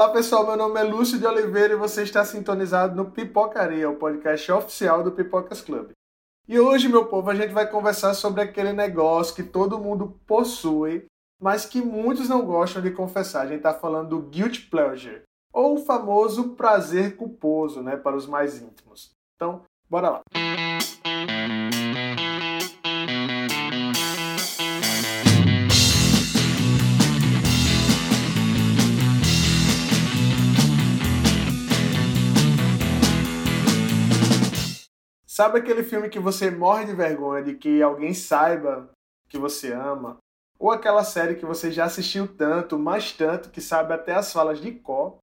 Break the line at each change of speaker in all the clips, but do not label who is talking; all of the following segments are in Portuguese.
Olá pessoal, meu nome é Lúcio de Oliveira e você está sintonizado no Pipocaria, o podcast oficial do Pipocas Club. E hoje, meu povo, a gente vai conversar sobre aquele negócio que todo mundo possui, mas que muitos não gostam de confessar. A gente está falando do guilt pleasure, ou o famoso prazer culposo, né, para os mais íntimos. Então, bora lá. Sabe aquele filme que você morre de vergonha de que alguém saiba que você ama? Ou aquela série que você já assistiu tanto, mais tanto, que sabe até as falas de cor?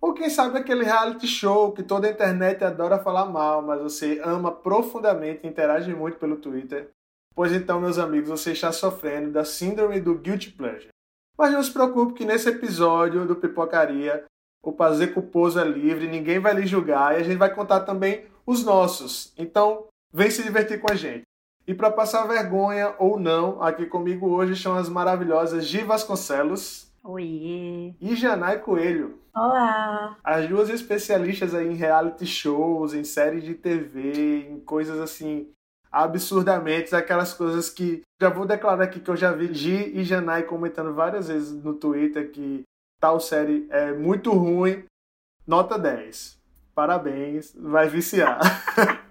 Ou quem sabe aquele reality show que toda a internet adora falar mal, mas você ama profundamente e interage muito pelo Twitter? Pois então, meus amigos, você está sofrendo da síndrome do guilty pleasure. Mas não se preocupe que nesse episódio do Pipocaria, o prazer culposo é livre, ninguém vai lhe julgar e a gente vai contar também os nossos. Então, vem se divertir com a gente. E para passar vergonha ou não, aqui comigo hoje estão as maravilhosas Gi Vasconcelos.
Oi.
E Janai Coelho.
Olá.
As duas especialistas aí em reality shows, em séries de TV, em coisas assim absurdamente, aquelas coisas que já vou declarar aqui que eu já vi Gi e Janai comentando várias vezes no Twitter que tal série é muito ruim. Nota 10. Parabéns, vai viciar.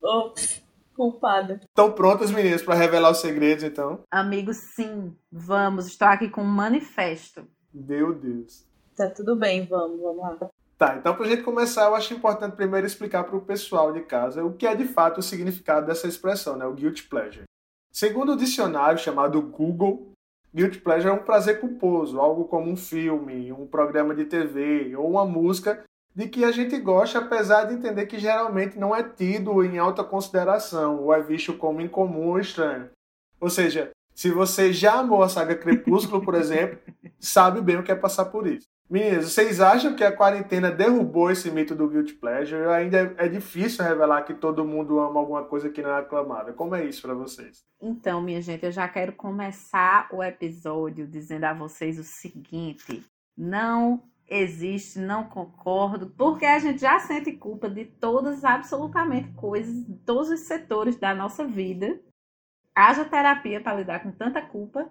Ops, culpada.
Estão prontos, meninas, para revelar os segredos, então?
Amigos, sim, vamos. Estou aqui com um manifesto.
Meu Deus.
Tá tudo bem, vamos, vamos lá.
Tá, então pra gente começar, eu acho importante primeiro explicar para o pessoal de casa o que é de fato o significado dessa expressão, né? O guilty pleasure. Segundo o dicionário chamado Google, guilty pleasure é um prazer culposo, algo como um filme, um programa de TV ou uma música de que a gente gosta, apesar de entender que geralmente não é tido em alta consideração ou é visto como incomum ou estranho. Ou seja, se você já amou a saga Crepúsculo, por exemplo, sabe bem o que é passar por isso. Meninas, vocês acham que a quarentena derrubou esse mito do guilty pleasure? Ainda é difícil revelar que todo mundo ama alguma coisa que não é aclamada. Como é isso para vocês?
Então, minha gente, eu já quero começar o episódio dizendo a vocês o seguinte: não existe, não concordo, porque a gente já sente culpa de todas, absolutamente coisas, de todos os setores da nossa vida. Haja terapia para lidar com tanta culpa.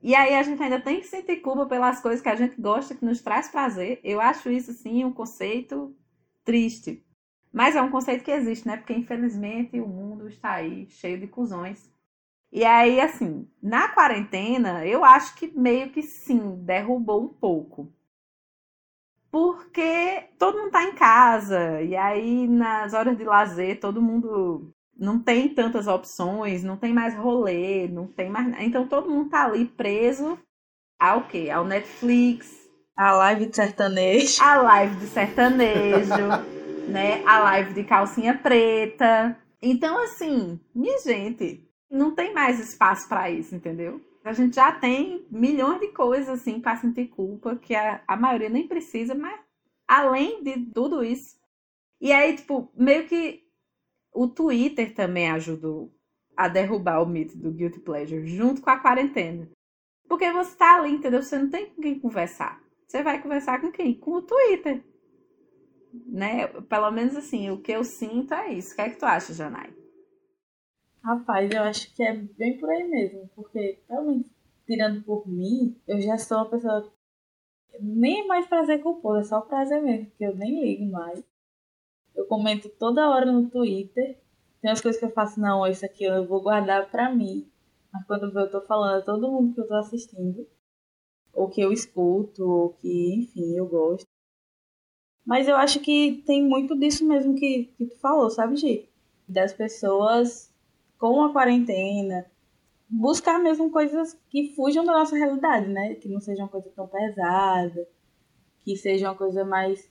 E aí a gente ainda tem que sentir culpa pelas coisas que a gente gosta, que nos traz prazer. Eu acho isso, sim, um conceito triste. Mas é um conceito que existe, né? Porque infelizmente o mundo está aí cheio de cuzões. E aí, assim, na quarentena, eu acho que meio que sim, derrubou um pouco porque todo mundo tá em casa, e aí nas horas de lazer todo mundo não tem tantas opções, não tem mais rolê, não tem mais. Então todo mundo tá ali preso ao quê? Ao Netflix.
A live de sertanejo.
A live de sertanejo, né? A live de calcinha preta. Então, assim, minha gente, não tem mais espaço para isso, entendeu? A gente já tem milhões de coisas assim para sentir culpa, que a, a maioria nem precisa, mas além de tudo isso. E aí, tipo, meio que o Twitter também ajudou a derrubar o mito do guilty pleasure, junto com a quarentena. Porque você tá ali, entendeu? Você não tem com quem conversar. Você vai conversar com quem? Com o Twitter. Né? Pelo menos assim, o que eu sinto é isso. O que é que tu acha, Janai?
Rapaz, eu acho que é bem por aí mesmo, porque realmente, tirando por mim, eu já sou uma pessoa nem mais prazer culposo, é só prazer mesmo, porque eu nem ligo mais. Eu comento toda hora no Twitter. Tem as coisas que eu faço, não, isso aqui eu vou guardar pra mim. Mas quando eu tô falando a todo mundo que eu tô assistindo, ou que eu escuto, ou que, enfim, eu gosto. Mas eu acho que tem muito disso mesmo que, que tu falou, sabe, Gi? Das pessoas com a quarentena, buscar mesmo coisas que fujam da nossa realidade, né? Que não seja uma coisa tão pesada, que seja uma coisa mais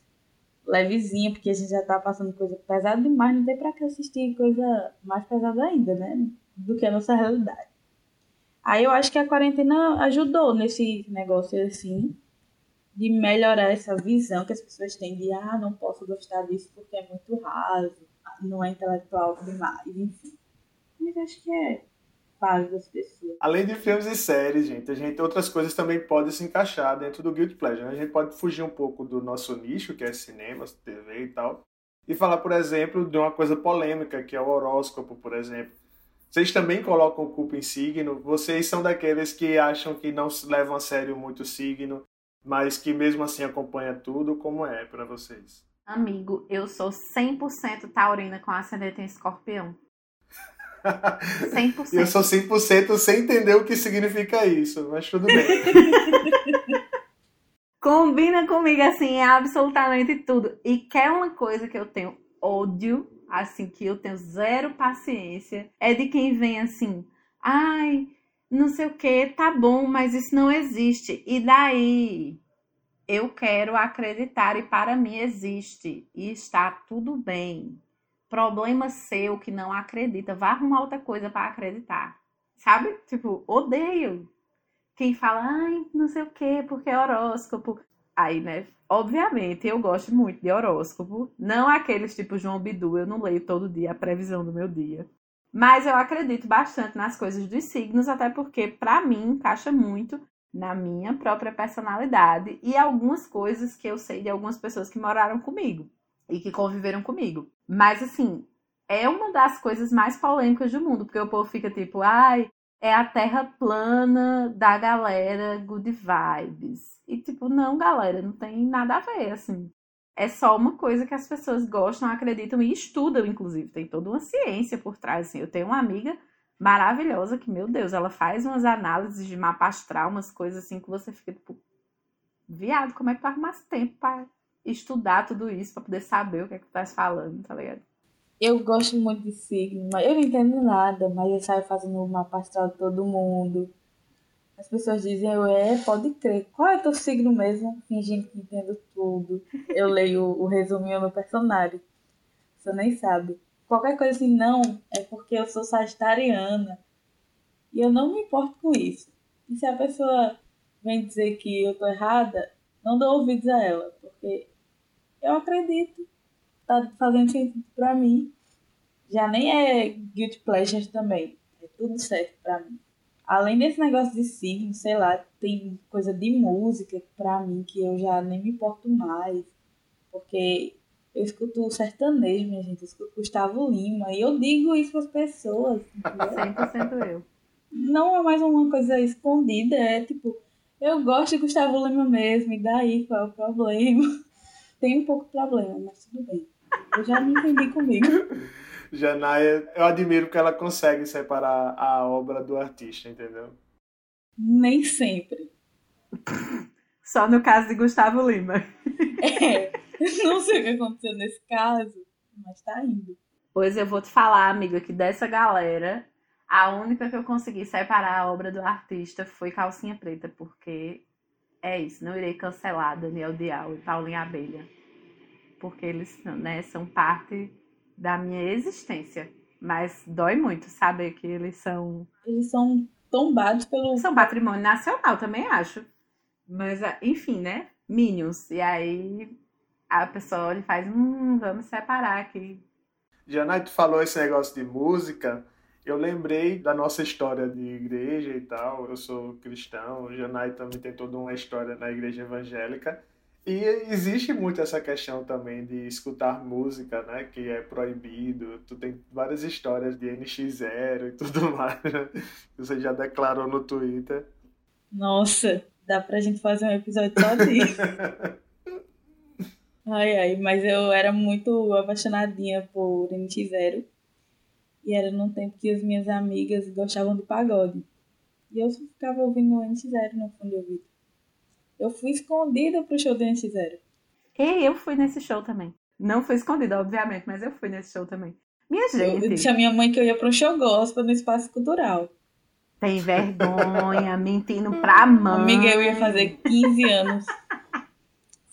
levezinha, porque a gente já tá passando coisa pesada demais, não tem pra que assistir coisa mais pesada ainda, né? Do que a nossa realidade. Aí eu acho que a quarentena ajudou nesse negócio assim, de melhorar essa visão que as pessoas têm de, ah, não posso gostar disso porque é muito raso, não é intelectual demais, enfim. Mas acho que é fase das pessoas.
Além de filmes e séries, gente, a gente outras coisas também podem se encaixar dentro do Guilty Pleasure. Né? A gente pode fugir um pouco do nosso nicho, que é cinema, TV e tal, e falar, por exemplo, de uma coisa polêmica, que é o horóscopo, por exemplo. Vocês também colocam culpa em signo? Vocês são daqueles que acham que não se levam a sério muito o signo, mas que mesmo assim acompanha tudo? Como é para vocês?
Amigo, eu sou 100% taurina com ascendente em escorpião. 100%.
eu sou 100% sem entender o que significa isso, mas tudo bem.
Combina comigo assim, é absolutamente tudo. E quer uma coisa que eu tenho ódio, assim, que eu tenho zero paciência, é de quem vem assim, ai, não sei o que, tá bom, mas isso não existe. E daí? Eu quero acreditar e para mim existe e está tudo bem. Problema seu que não acredita, vá arrumar outra coisa para acreditar. Sabe? Tipo, odeio quem fala, ai, não sei o que, porque é horóscopo. Aí, né? Obviamente, eu gosto muito de horóscopo. Não aqueles tipo João Bidu, eu não leio todo dia a previsão do meu dia. Mas eu acredito bastante nas coisas dos signos, até porque, para mim, encaixa muito na minha própria personalidade e algumas coisas que eu sei de algumas pessoas que moraram comigo e que conviveram comigo. Mas assim, é uma das coisas mais polêmicas do mundo, porque o povo fica tipo, ai, é a terra plana da galera good vibes. E tipo, não, galera, não tem nada a ver, assim. É só uma coisa que as pessoas gostam, acreditam e estudam, inclusive. Tem toda uma ciência por trás, assim. Eu tenho uma amiga maravilhosa que, meu Deus, ela faz umas análises de mapa astral, umas coisas assim que você fica tipo, viado, como é que tu arrumasse tempo para estudar tudo isso, para poder saber o que é que tu tá falando, tá ligado?
Eu gosto muito de signo, mas eu não entendo nada, mas eu saio fazendo o mapa astral de todo mundo. As pessoas dizem, eu é, pode crer. Qual é teu signo mesmo? Fingindo que entendo tudo. Eu leio o resuminho no personagem. Você nem sabe qualquer coisa assim, não, é porque eu sou sagitariana. E eu não me importo com isso. E se a pessoa vem dizer que eu tô errada, não dou ouvidos a ela, porque eu acredito. Tá fazendo sentido pra mim. Já nem é guilty pleasure também. É tudo certo pra mim. Além desse negócio de signo, sei lá, tem coisa de música pra mim que eu já nem me importo mais. Porque eu escuto sertanejo, minha gente. Eu escuto Gustavo Lima. E eu digo isso para as pessoas.
100% eu.
Não é mais uma coisa escondida. É tipo, eu gosto de Gustavo Lima mesmo. E daí, qual é o problema? Tem um pouco de problema, mas tudo bem. Eu já me entendi comigo.
Janaia, eu admiro que ela consegue separar a obra do artista, entendeu?
Nem sempre.
Só no caso de Gustavo Lima.
É. Não sei o que aconteceu nesse caso, mas tá indo.
Pois eu vou te falar, amiga, que dessa galera, a única que eu consegui separar a obra do artista foi Calcinha Preta, porque é isso, não irei cancelar Daniel Dial e Paulinha Abelha. Porque eles né, são parte da minha existência. Mas dói muito saber que eles são.
Eles são tombados pelo.
São patrimônio nacional, também acho. Mas, enfim, né? Minions. E aí a pessoa olha e faz, hum, vamos separar aqui.
Janai, tu falou esse negócio de música, eu lembrei da nossa história de igreja e tal, eu sou cristão, o Janai também tem toda uma história na igreja evangélica, e existe muito essa questão também de escutar música, né, que é proibido, tu tem várias histórias de NX0 e tudo mais, né? você já declarou no Twitter.
Nossa, dá pra gente fazer um episódio só disso. Ai, ai, mas eu era muito apaixonadinha por NX0. E era num tempo que as minhas amigas gostavam de pagode. E eu ficava ouvindo o NX0 no fundo do ouvido. Eu fui escondida pro show do NX0.
E eu fui nesse show também. Não fui escondida, obviamente, mas eu fui nesse show também. Minha gente.
Eu disse a minha mãe que eu ia pro show gospel no espaço cultural.
Tem vergonha, mentindo pra mãe.
Amiga, eu ia fazer 15 anos.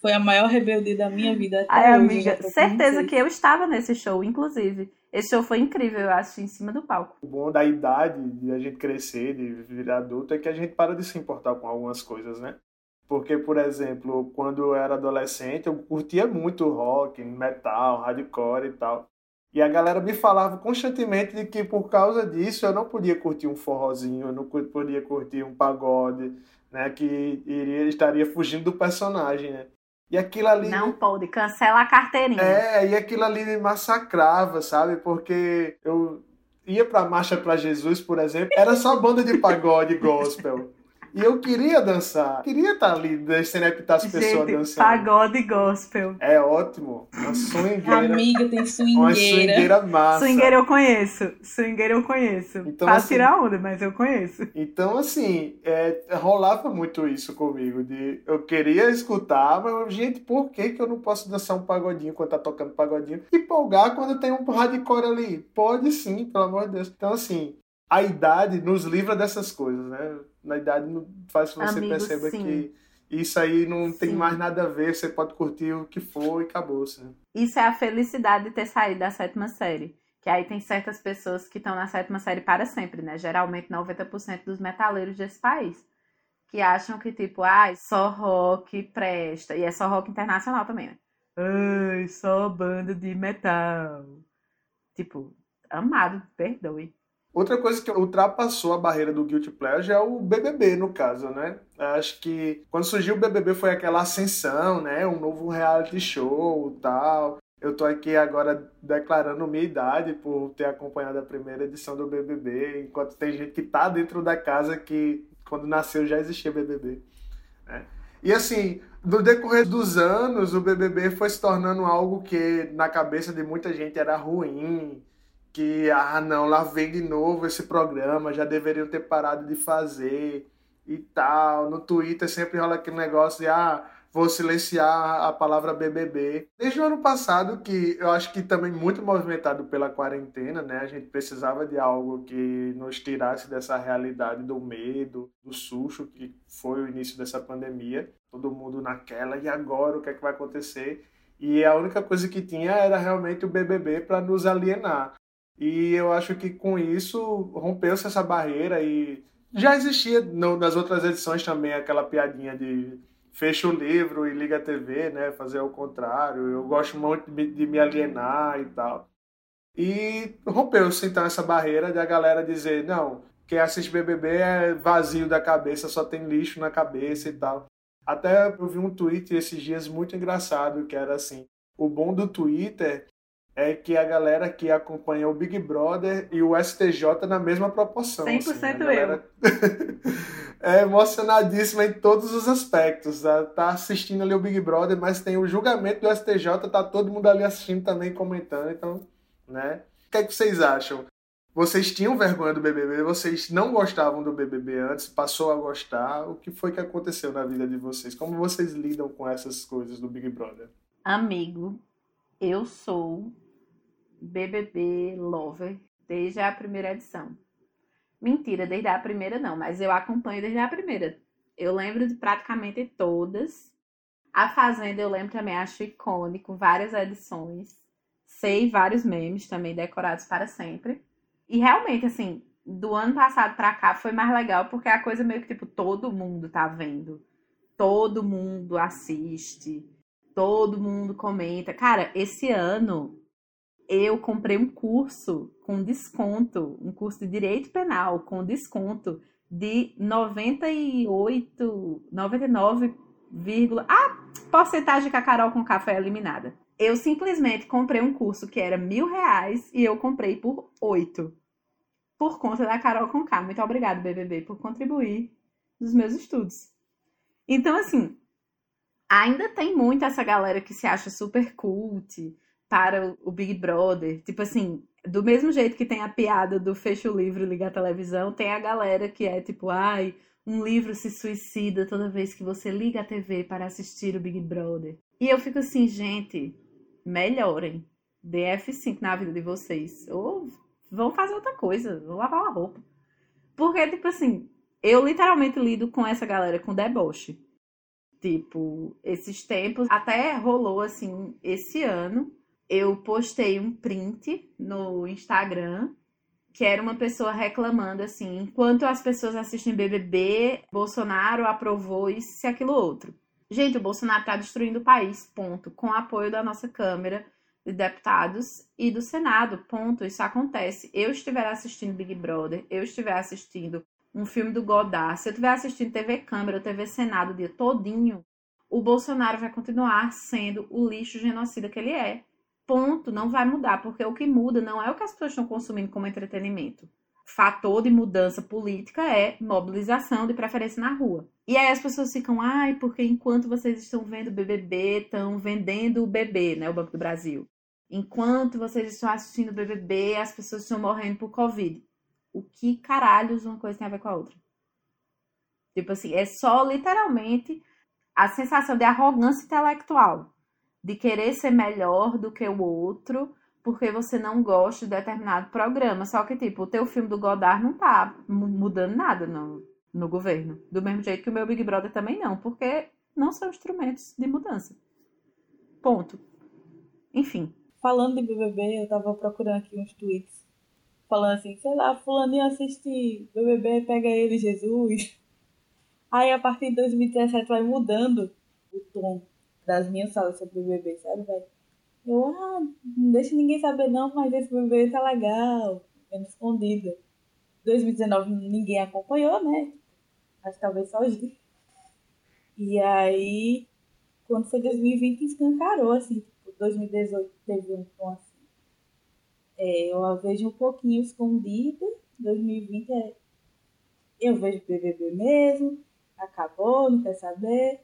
Foi a maior rebeldia da minha vida até
Ai,
hoje.
amiga, certeza que eu estava nesse show, inclusive. Esse show foi incrível, eu acho, em cima do palco.
O bom da idade, de a gente crescer, de virar adulto, é que a gente para de se importar com algumas coisas, né? Porque, por exemplo, quando eu era adolescente, eu curtia muito rock, metal, hardcore e tal. E a galera me falava constantemente de que por causa disso eu não podia curtir um forrozinho, eu não podia curtir um pagode, né? Que iria, estaria fugindo do personagem, né? E aquilo ali.
Não pode, cancela a carteirinha.
É, e aquilo ali me massacrava, sabe? Porque eu ia pra Marcha para Jesus, por exemplo, era só banda de pagode gospel. E eu queria dançar. Queria estar ali, descendo as pessoas
Gente,
dançando.
Pagode gospel.
É ótimo. Uma swingueira.
Amiga, tem
Uma
swingueira.
swingueira massa.
Swingueira eu conheço. Swingueira eu conheço.
Então,
pra
assim-
tirar onda, mas eu conheço.
Então, assim, é, rolava muito isso comigo. De, eu queria escutar, mas, gente, por que, que eu não posso dançar um pagodinho quando tá tocando pagodinho? E polgar quando tem um hardcore ali? Pode sim, pelo amor de Deus. Então, assim, a idade nos livra dessas coisas, né? Na idade não faz com que você
Amigo,
perceba
sim.
que isso aí não tem
Sim.
mais nada a ver, você pode curtir o que for e acabou?
Isso é a felicidade de ter saído da sétima série. Que aí tem certas pessoas que estão na sétima série para sempre, né? Geralmente 90% dos metaleiros desse país. Que acham que, tipo, ai, só rock presta. E é só rock internacional também, né? Ai, só banda de metal. Tipo, amado, perdoe.
Outra coisa que ultrapassou a barreira do Guilty Pleasure é o BBB, no caso, né? Acho que quando surgiu o BBB foi aquela ascensão, né? Um novo reality show tal. Eu tô aqui agora declarando minha idade por ter acompanhado a primeira edição do BBB, enquanto tem gente que tá dentro da casa que quando nasceu já existia BBB. né? E assim, no decorrer dos anos, o BBB foi se tornando algo que na cabeça de muita gente era ruim, que, ah, não, lá vem de novo esse programa, já deveriam ter parado de fazer e tal. No Twitter sempre rola aquele negócio de, ah, vou silenciar a palavra BBB. Desde o ano passado, que eu acho que também muito movimentado pela quarentena, né? A gente precisava de algo que nos tirasse dessa realidade do medo, do susto que foi o início dessa pandemia. Todo mundo naquela, e agora o que é que vai acontecer? E a única coisa que tinha era realmente o BBB para nos alienar. E eu acho que com isso rompeu-se essa barreira e já existia no- nas outras edições também aquela piadinha de fecha o livro e liga a TV, né? Fazer o contrário. Eu gosto muito de de me alienar e tal. E rompeu-se então essa barreira de a galera dizer, não, quem assiste BBB é vazio da cabeça, só tem lixo na cabeça e tal. Até eu vi um tweet esses dias muito engraçado que era assim: o bom do Twitter é que a galera que acompanha o Big Brother e o STJ na mesma proporção.
100%
assim, a galera é emocionadíssima em todos os aspectos. Tá, tá assistindo ali o Big Brother, mas tem o julgamento do STJ, tá todo mundo ali assistindo também, comentando. Então, né? O que, é que vocês acham? Vocês tinham vergonha do BBB? Vocês não gostavam do BBB antes? Passou a gostar? O que foi que aconteceu na vida de vocês? Como vocês lidam com essas coisas do Big Brother?
Amigo, eu sou BBB Lover desde a primeira edição. Mentira, desde a primeira não, mas eu acompanho desde a primeira. Eu lembro de praticamente todas. A Fazenda eu lembro também, acho icônico, várias edições. Sei vários memes também decorados para sempre. E realmente, assim, do ano passado pra cá foi mais legal porque a coisa meio que, tipo, todo mundo tá vendo. Todo mundo assiste. Todo mundo comenta. Cara, esse ano eu comprei um curso com desconto, um curso de direito penal com desconto de 98, 99, a porcentagem que a Carol com K foi eliminada. Eu simplesmente comprei um curso que era mil reais e eu comprei por oito. Por conta da Carol com. Muito obrigada, BBB, por contribuir nos meus estudos. Então, assim, ainda tem muito essa galera que se acha super cult para o Big Brother. Tipo assim, do mesmo jeito que tem a piada do fecha o livro liga a televisão, tem a galera que é tipo, ai, um livro se suicida toda vez que você liga a TV para assistir o Big Brother. E eu fico assim, gente, melhorem. DF5 na vida de vocês. Ou vão fazer outra coisa, vão lavar uma roupa. Porque, tipo assim, eu literalmente lido com essa galera com deboche. Tipo, esses tempos, até rolou assim, esse ano, eu postei um print no Instagram que era uma pessoa reclamando assim, enquanto as pessoas assistem BBB, Bolsonaro aprovou isso e aquilo outro. Gente, o Bolsonaro tá destruindo o país, ponto, com apoio da nossa Câmara de deputados e do Senado. Ponto. Isso acontece. Eu estiver assistindo Big Brother, eu estiver assistindo um filme do Godard, se eu estiver assistindo TV Câmara, TV Senado o dia todinho, o Bolsonaro vai continuar sendo o lixo genocida que ele é. Ponto. Não vai mudar, porque o que muda não é o que as pessoas estão consumindo como entretenimento. Fator de mudança política é mobilização de preferência na rua. E aí as pessoas ficam, ai, porque enquanto vocês estão vendo o BBB, estão vendendo o bebê, né, o Banco do Brasil. Enquanto vocês estão assistindo o BBB, as pessoas estão morrendo por Covid. O que caralhos uma coisa tem a ver com a outra? Tipo assim, é só literalmente a sensação de arrogância intelectual, de querer ser melhor do que o outro, porque você não gosta de determinado programa. Só que, tipo, o teu filme do Godard não tá mudando nada no, no governo. Do mesmo jeito que o meu Big Brother também não, porque não são instrumentos de mudança. Ponto. Enfim.
Falando de BBB, eu tava procurando aqui uns tweets falando assim, sei lá, fulaninho assiste BBB, pega ele, Jesus. Aí a partir de 2017 vai mudando o tom das minhas salas sobre BBB, sabe, velho? Eu, ah, não deixa ninguém saber não, mas esse BBB tá legal, bem escondida. 2019 ninguém acompanhou, né? Acho que talvez só o E aí, quando foi 2020, escancarou, assim, tipo, 2018 teve um tom assim. É, eu a vejo um pouquinho escondida, 2020 é. Eu vejo BBB mesmo, acabou, não quer saber.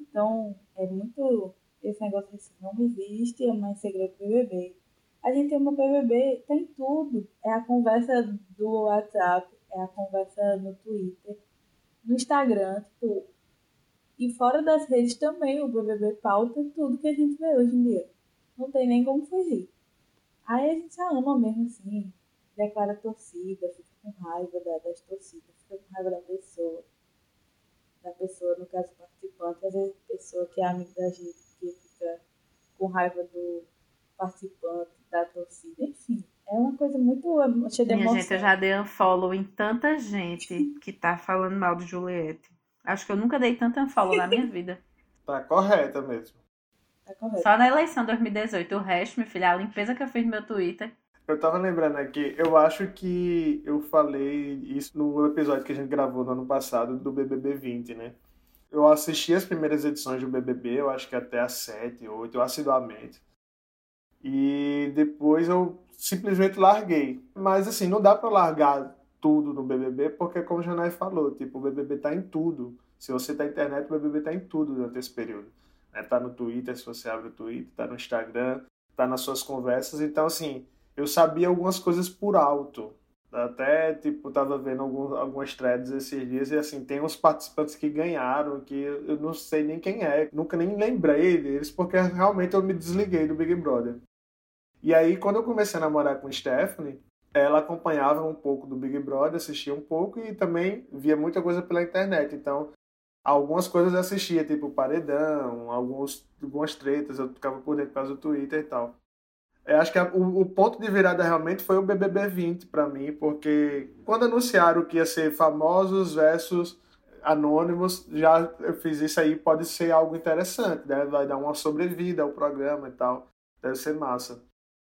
Então, é muito. Esse negócio assim, não existe, é mais segredo do BBB. A gente uma BBB, tem tudo. É a conversa do WhatsApp, é a conversa no Twitter, no Instagram, tipo. E fora das redes também, o BBB pauta tudo que a gente vê hoje em dia. Não tem nem como fugir. Aí a gente ama mesmo assim, declara torcida, fica com raiva das torcidas, fica com raiva da pessoa da pessoa, no caso participante, às vezes pessoa que é amiga da gente, que fica com raiva do participante, da torcida, enfim. É uma coisa muito cheia de
Minha
emoção.
gente, eu já dei um follow em tanta gente que tá falando mal de Juliette. Acho que eu nunca dei tanto unfollow na minha vida.
Tá correta mesmo.
Tá correto.
Só na eleição 2018. O resto, meu filho, a limpeza que eu fiz no meu Twitter.
Eu tava lembrando aqui, eu acho que eu falei isso no episódio que a gente gravou no ano passado do BBB 20, né? Eu assisti as primeiras edições do BBB, eu acho que até as 7, 8, assiduamente. E depois eu simplesmente larguei. Mas assim, não dá para largar tudo no BBB, porque como o Janai falou, tipo, o BBB tá em tudo. Se você tá na internet, o BBB tá em tudo durante esse período. Né? Tá no Twitter, se você abre o Twitter, tá no Instagram, tá nas suas conversas. Então, assim, eu sabia algumas coisas por alto. Até, tipo, tava vendo alguns, algumas threads esses dias e, assim, tem uns participantes que ganharam que eu não sei nem quem é. Nunca nem lembrei deles, porque realmente eu me desliguei do Big Brother. E aí, quando eu comecei a namorar com Stephanie, ela acompanhava um pouco do Big Brother, assistia um pouco e também via muita coisa pela internet. Então, algumas coisas eu assistia, tipo Paredão, alguns, algumas tretas, eu ficava por dentro por causa do Twitter e tal. Eu acho que a, o, o, ponto de virada realmente foi o BBB 20 para mim, porque quando anunciaram que ia ser famosos versus anônimos, já eu fiz isso aí, pode ser algo interessante, né? Vai dar uma sobrevida ao programa e tal. Deve ser massa.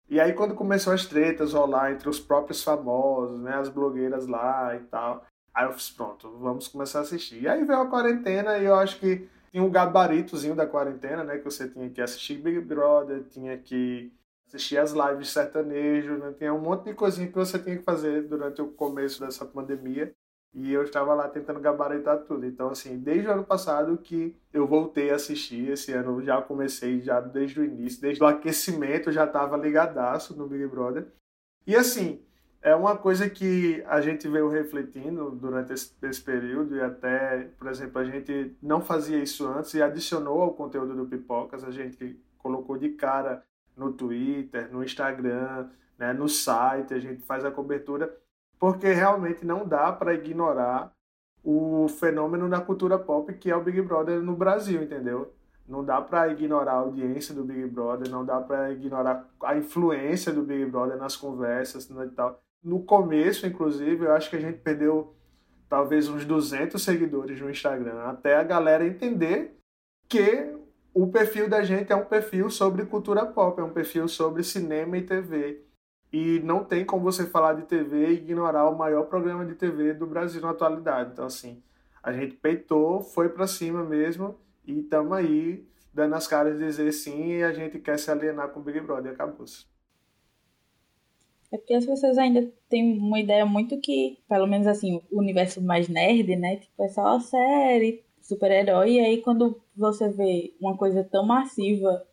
E aí quando começou as tretas rolar entre os próprios famosos, né, as blogueiras lá e tal, aí eu fiz, pronto, vamos começar a assistir. E aí veio a quarentena e eu acho que tinha um gabaritozinho da quarentena, né, que você tinha que assistir Big Brother, tinha que assistir as lives sertanejo, né? Tinha um monte de coisinha que você tinha que fazer durante o começo dessa pandemia. E eu estava lá tentando gabaritar tudo. Então, assim, desde o ano passado que eu voltei a assistir, esse ano já comecei já desde o início, desde o aquecimento já estava ligadaço no Big Brother. E assim, é uma coisa que a gente veio refletindo durante esse, esse, período e até, por exemplo, a gente não fazia isso antes e adicionou ao conteúdo do Pipocas, a gente colocou de cara no Twitter, no Instagram, né, no site, a gente faz a cobertura, porque realmente não dá para ignorar o fenômeno da cultura pop que é o Big Brother no Brasil, entendeu? Não dá para ignorar a audiência do Big Brother, não dá para ignorar a influência do Big Brother nas conversas né, e tal. No começo, inclusive, eu acho que a gente perdeu talvez uns 200 seguidores no Instagram, até a galera entender que o perfil da gente é um perfil sobre cultura pop, é um perfil sobre cinema e TV. E não tem como você falar de TV e ignorar o maior programa de TV do Brasil na atualidade. Então, assim, a gente peitou, foi para cima mesmo e estamos aí dando as caras de dizer sim e a gente quer se alienar com o Big Brother acabou-se.
É porque as pessoas ainda têm uma ideia muito que, pelo menos assim, o universo mais nerd, né? Tipo, é só série, super-herói, e aí quando você vê uma coisa tão massiva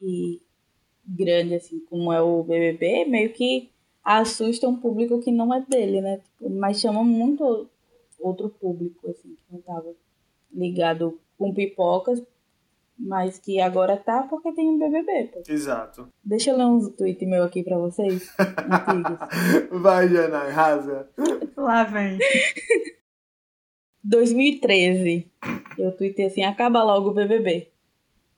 e grande assim como é o BBB, meio que assusta um público que não é dele, né? Tipo, mas chama muito outro público, assim, que não tava ligado com pipocas, mas que agora tá porque tem um BBB. Pô.
Exato.
Deixa eu ler uns tweets meu aqui pra vocês.
Vai, Jana, rasga.
Lá vem.
2013, eu tuitei assim, acaba logo o BBB.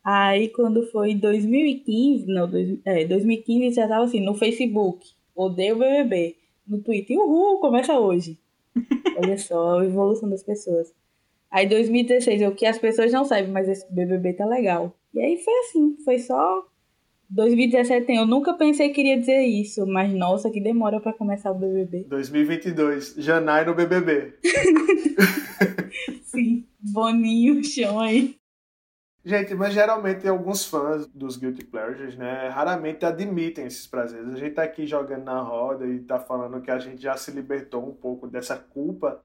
Aí quando foi em 2015, não, dois, é, 2015 já tava assim, no Facebook, odeio o BBB. No Twitter, uhul, começa hoje. Olha só a evolução das pessoas. Aí 2016, o que as pessoas não sabem, mas esse BBB tá legal. E aí foi assim, foi só 2017 tem, eu nunca pensei que iria dizer isso, mas nossa, que demora para começar o BBB.
2022, Janai no BBB.
Sim, Boninho, chão aí.
Gente, mas geralmente alguns fãs dos Guilty Pleasures, né, raramente admitem esses prazeres. A gente tá aqui jogando na roda e tá falando que a gente já se libertou um pouco dessa culpa,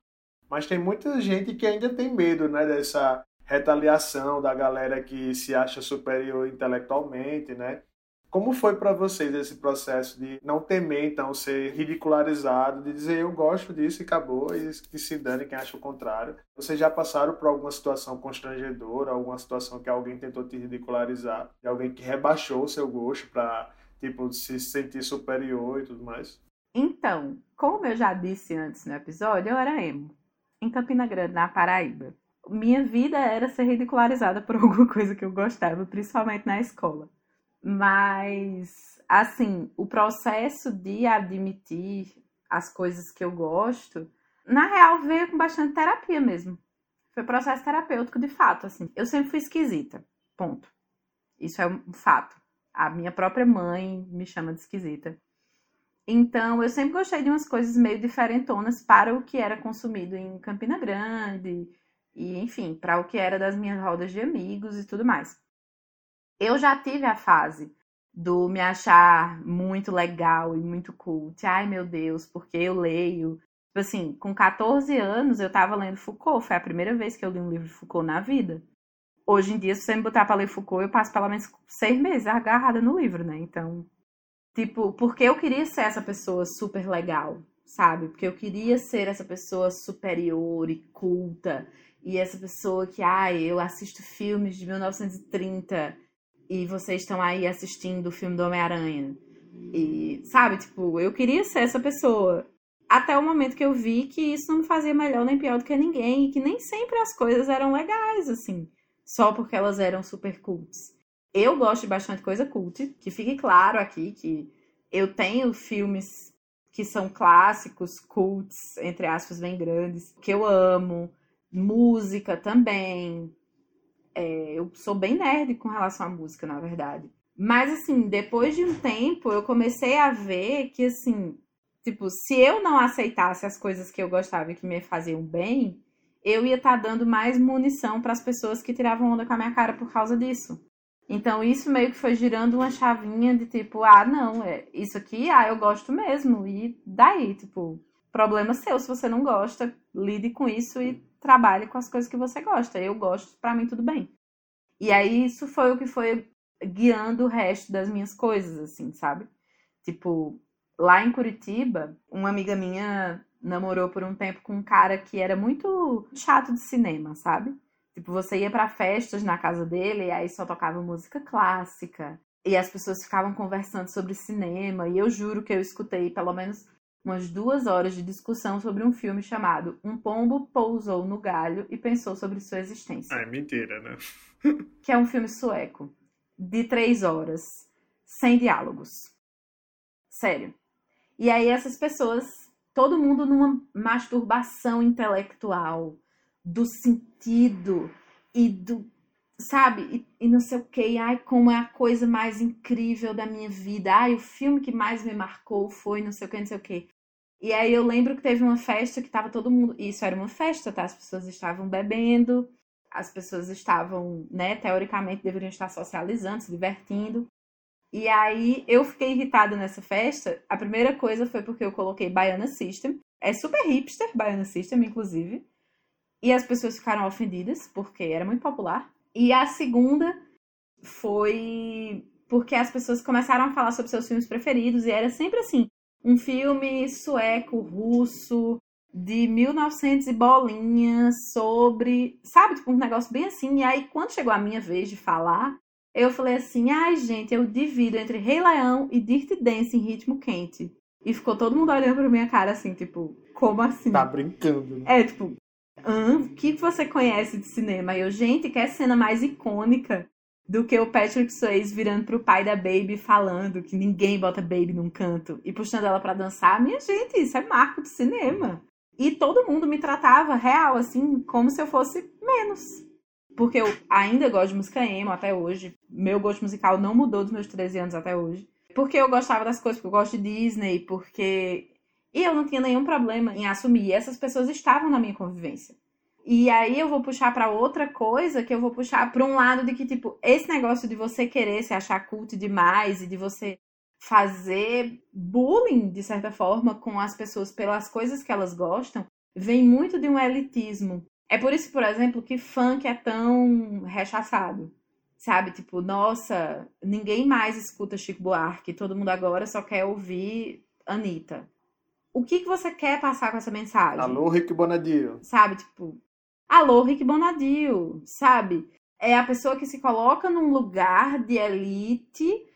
mas tem muita gente que ainda tem medo, né, dessa retaliação da galera que se acha superior intelectualmente, né? Como foi para vocês esse processo de não temer, então, ser ridicularizado, de dizer eu gosto disso e acabou, e que se dane quem acha o contrário? Vocês já passaram por alguma situação constrangedora, alguma situação que alguém tentou te ridicularizar, de alguém que rebaixou o seu gosto para, tipo, se sentir superior e tudo mais?
Então, como eu já disse antes no episódio, eu era emo, em Campina Grande, na Paraíba. Minha vida era ser ridicularizada por alguma coisa que eu gostava, principalmente na escola. Mas, assim, o processo de admitir as coisas que eu gosto, na real, veio com bastante terapia mesmo. Foi processo terapêutico de fato, assim. Eu sempre fui esquisita, ponto. Isso é um fato. A minha própria mãe me chama de esquisita. Então, eu sempre gostei de umas coisas meio diferentonas para o que era consumido em Campina Grande, e enfim, para o que era das minhas rodas de amigos e tudo mais. Eu já tive a fase do me achar muito legal e muito cult. Ai, meu Deus, porque eu leio. Tipo assim, com 14 anos eu tava lendo Foucault. Foi a primeira vez que eu li um livro de Foucault na vida. Hoje em dia, se você me botar pra ler Foucault, eu passo pelo menos seis meses agarrada no livro, né? Então, tipo, porque eu queria ser essa pessoa super legal, sabe? Porque eu queria ser essa pessoa superior e culta. E essa pessoa que, ai, eu assisto filmes de 1930 e vocês estão aí assistindo o filme do Homem-Aranha. E, sabe, tipo, eu queria ser essa pessoa. Até o momento que eu vi que isso não me fazia melhor nem pior do que ninguém. E que nem sempre as coisas eram legais, assim. Só porque elas eram super cults. Eu gosto de bastante coisa cult. Que fique claro aqui que eu tenho filmes que são clássicos, cults, entre aspas, bem grandes, que eu amo. Música também, é, eu sou bem nerd com relação à música, na verdade. Mas, assim, depois de um tempo, eu comecei a ver que, assim, tipo, se eu não aceitasse as coisas que eu gostava e que me faziam bem, eu ia estar tá dando mais munição para as pessoas que tiravam onda com a minha cara por causa disso. Então, isso meio que foi girando uma chavinha de tipo, ah, não, é isso aqui, ah, eu gosto mesmo. E daí, tipo, problema seu se você não gosta, lide com isso e trabalhe com as coisas que você gosta. Eu gosto, para mim tudo bem. E aí isso foi o que foi guiando o resto das minhas coisas, assim, sabe? Tipo, lá em Curitiba, uma amiga minha namorou por um tempo com um cara que era muito chato de cinema, sabe? Tipo, você ia para festas na casa dele e aí só tocava música clássica. E as pessoas ficavam conversando sobre cinema. E eu juro que eu escutei pelo menos umas duas horas de discussão sobre um filme chamado Um Pombo Pousou no Galho e Pensou sobre Sua Existência.
Ah, é mentira, né?
que é um filme sueco, de três horas, sem diálogos. Sério. E aí essas pessoas, todo mundo numa masturbação intelectual do sentido e do sabe? E, e, não sei o que, ai, como é a coisa mais incrível da minha vida. Ai, o filme que mais me marcou foi não sei o que, não sei o que. E aí eu lembro que teve uma festa que tava todo mundo. Isso era uma festa, tá? As pessoas estavam bebendo, as pessoas estavam, né, teoricamente deveriam estar socializando, se divertindo. E aí eu fiquei irritada nessa festa. A primeira coisa foi porque eu coloquei Baiana System. É super hipster, Baiana System, inclusive. E as pessoas ficaram ofendidas, porque era muito popular. E a segunda foi porque as pessoas começaram a falar sobre seus filmes preferidos e era sempre assim, um filme sueco, russo, de 1900 e bolinhas, sobre, sabe, tipo um negócio bem assim. E aí quando chegou a minha vez de falar, eu falei assim: "Ai, gente, eu divido entre Rei Leão e Dirty Dance em ritmo quente". E ficou todo mundo olhando pra minha cara assim, tipo, como assim?
Tá brincando. Né?
É, tipo, o que você conhece de cinema? E eu, gente, que é cena mais icônica do que o Patrick Swayze virando pro pai da Baby falando que ninguém bota Baby num canto e puxando ela para dançar. Minha gente, isso é marco de cinema. E todo mundo me tratava real, assim, como se eu fosse menos. Porque eu ainda gosto de música emo até hoje. Meu gosto musical não mudou dos meus 13 anos até hoje. Porque eu gostava das coisas, porque eu gosto de Disney, porque e eu não tinha nenhum problema em assumir. E essas pessoas estavam na minha convivência. E aí eu vou puxar para outra coisa, que eu vou puxar para um lado de que, tipo, esse negócio de você querer se achar culto demais e de você fazer bullying, de certa forma, com as pessoas pelas coisas que elas gostam, vem muito de um elitismo. É por isso, por exemplo, que funk é tão rechaçado. Sabe? Tipo, nossa, ninguém mais escuta Chico Buarque, todo mundo agora só quer ouvir Anitta o que, que você quer passar com essa mensagem?
Alô, Rick Bonadio.
Sabe, tipo, alô, Rick Bonadio, sabe? É a pessoa que se coloca num lugar de elite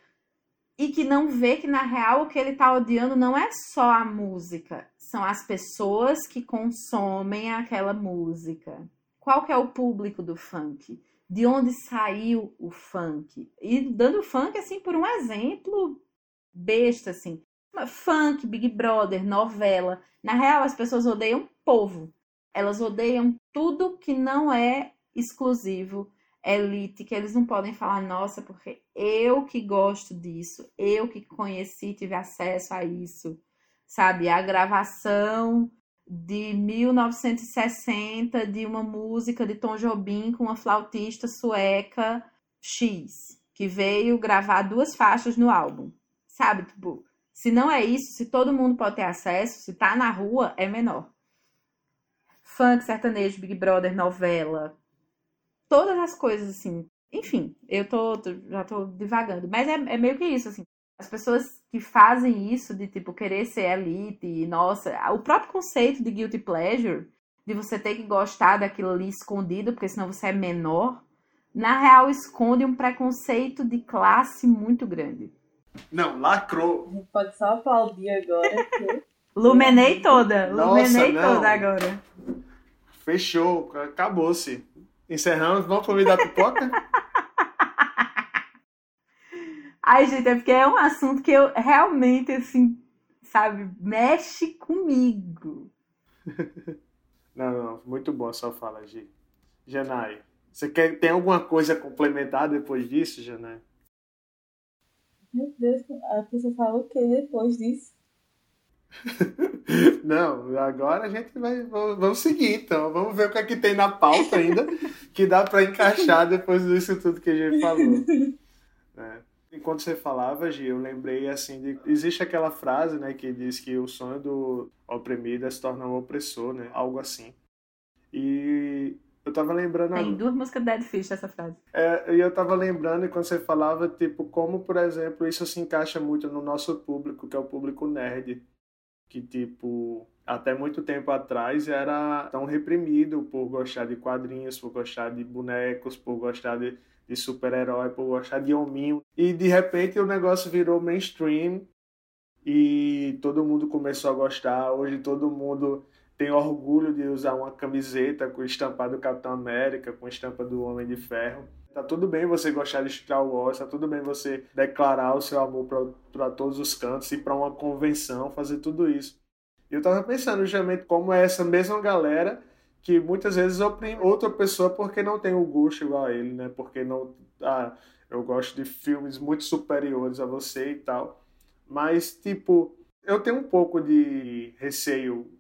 e que não vê que na real o que ele tá odiando não é só a música, são as pessoas que consomem aquela música. Qual que é o público do funk? De onde saiu o funk? E dando funk assim por um exemplo besta assim funk, Big Brother, novela. Na real, as pessoas odeiam povo. Elas odeiam tudo que não é exclusivo, elite, que eles não podem falar, nossa, porque eu que gosto disso, eu que conheci, tive acesso a isso. Sabe, a gravação de 1960 de uma música de Tom Jobim com uma flautista sueca X, que veio gravar duas faixas no álbum. Sabe, tipo, se não é isso, se todo mundo pode ter acesso, se tá na rua, é menor. Funk, sertanejo, Big Brother, novela, todas as coisas assim. Enfim, eu tô, já tô divagando, mas é, é meio que isso, assim. As pessoas que fazem isso de tipo querer ser elite, e, nossa, o próprio conceito de guilty pleasure, de você ter que gostar daquilo ali escondido, porque senão você é menor, na real esconde um preconceito de classe muito grande.
Não, lacrou.
A gente pode só aplaudir agora. Que...
Lumenei toda. Nossa, Lumenei não. toda agora.
Fechou. Acabou-se. Encerramos. Vamos convidar a pipoca?
Ai, gente, é porque é um assunto que eu realmente, assim, sabe, mexe comigo.
Não, não, muito bom a sua fala, Gi. Janai, você quer, tem alguma coisa a complementar depois disso, Janai?
Meu Deus, a pessoa fala o que depois disso?
Não, agora a gente vai. Vamos seguir então. Vamos ver o que é que tem na pauta ainda que dá para encaixar depois disso tudo que a gente falou. É. Enquanto você falava, Gi, eu lembrei assim de. Existe aquela frase, né, que diz que o sonho do oprimido é se tornar um opressor, né? Algo assim. E eu tava lembrando.
Tem duas músicas Dead Fish essa frase.
É, e eu tava lembrando quando você falava, tipo, como, por exemplo, isso se encaixa muito no nosso público, que é o público nerd. Que, tipo, até muito tempo atrás era tão reprimido por gostar de quadrinhos, por gostar de bonecos, por gostar de, de super-herói, por gostar de hominho. E de repente o negócio virou mainstream e todo mundo começou a gostar. Hoje todo mundo tem orgulho de usar uma camiseta com estampa do Capitão América, com estampa do Homem de Ferro. Tá tudo bem você gostar de Star Wars, tá tudo bem você declarar o seu amor para todos os cantos, ir para uma convenção, fazer tudo isso. E eu tava pensando justamente como é essa mesma galera que muitas vezes oprime outra pessoa porque não tem o gosto igual a ele, né? Porque não. Ah, eu gosto de filmes muito superiores a você e tal. Mas, tipo, eu tenho um pouco de receio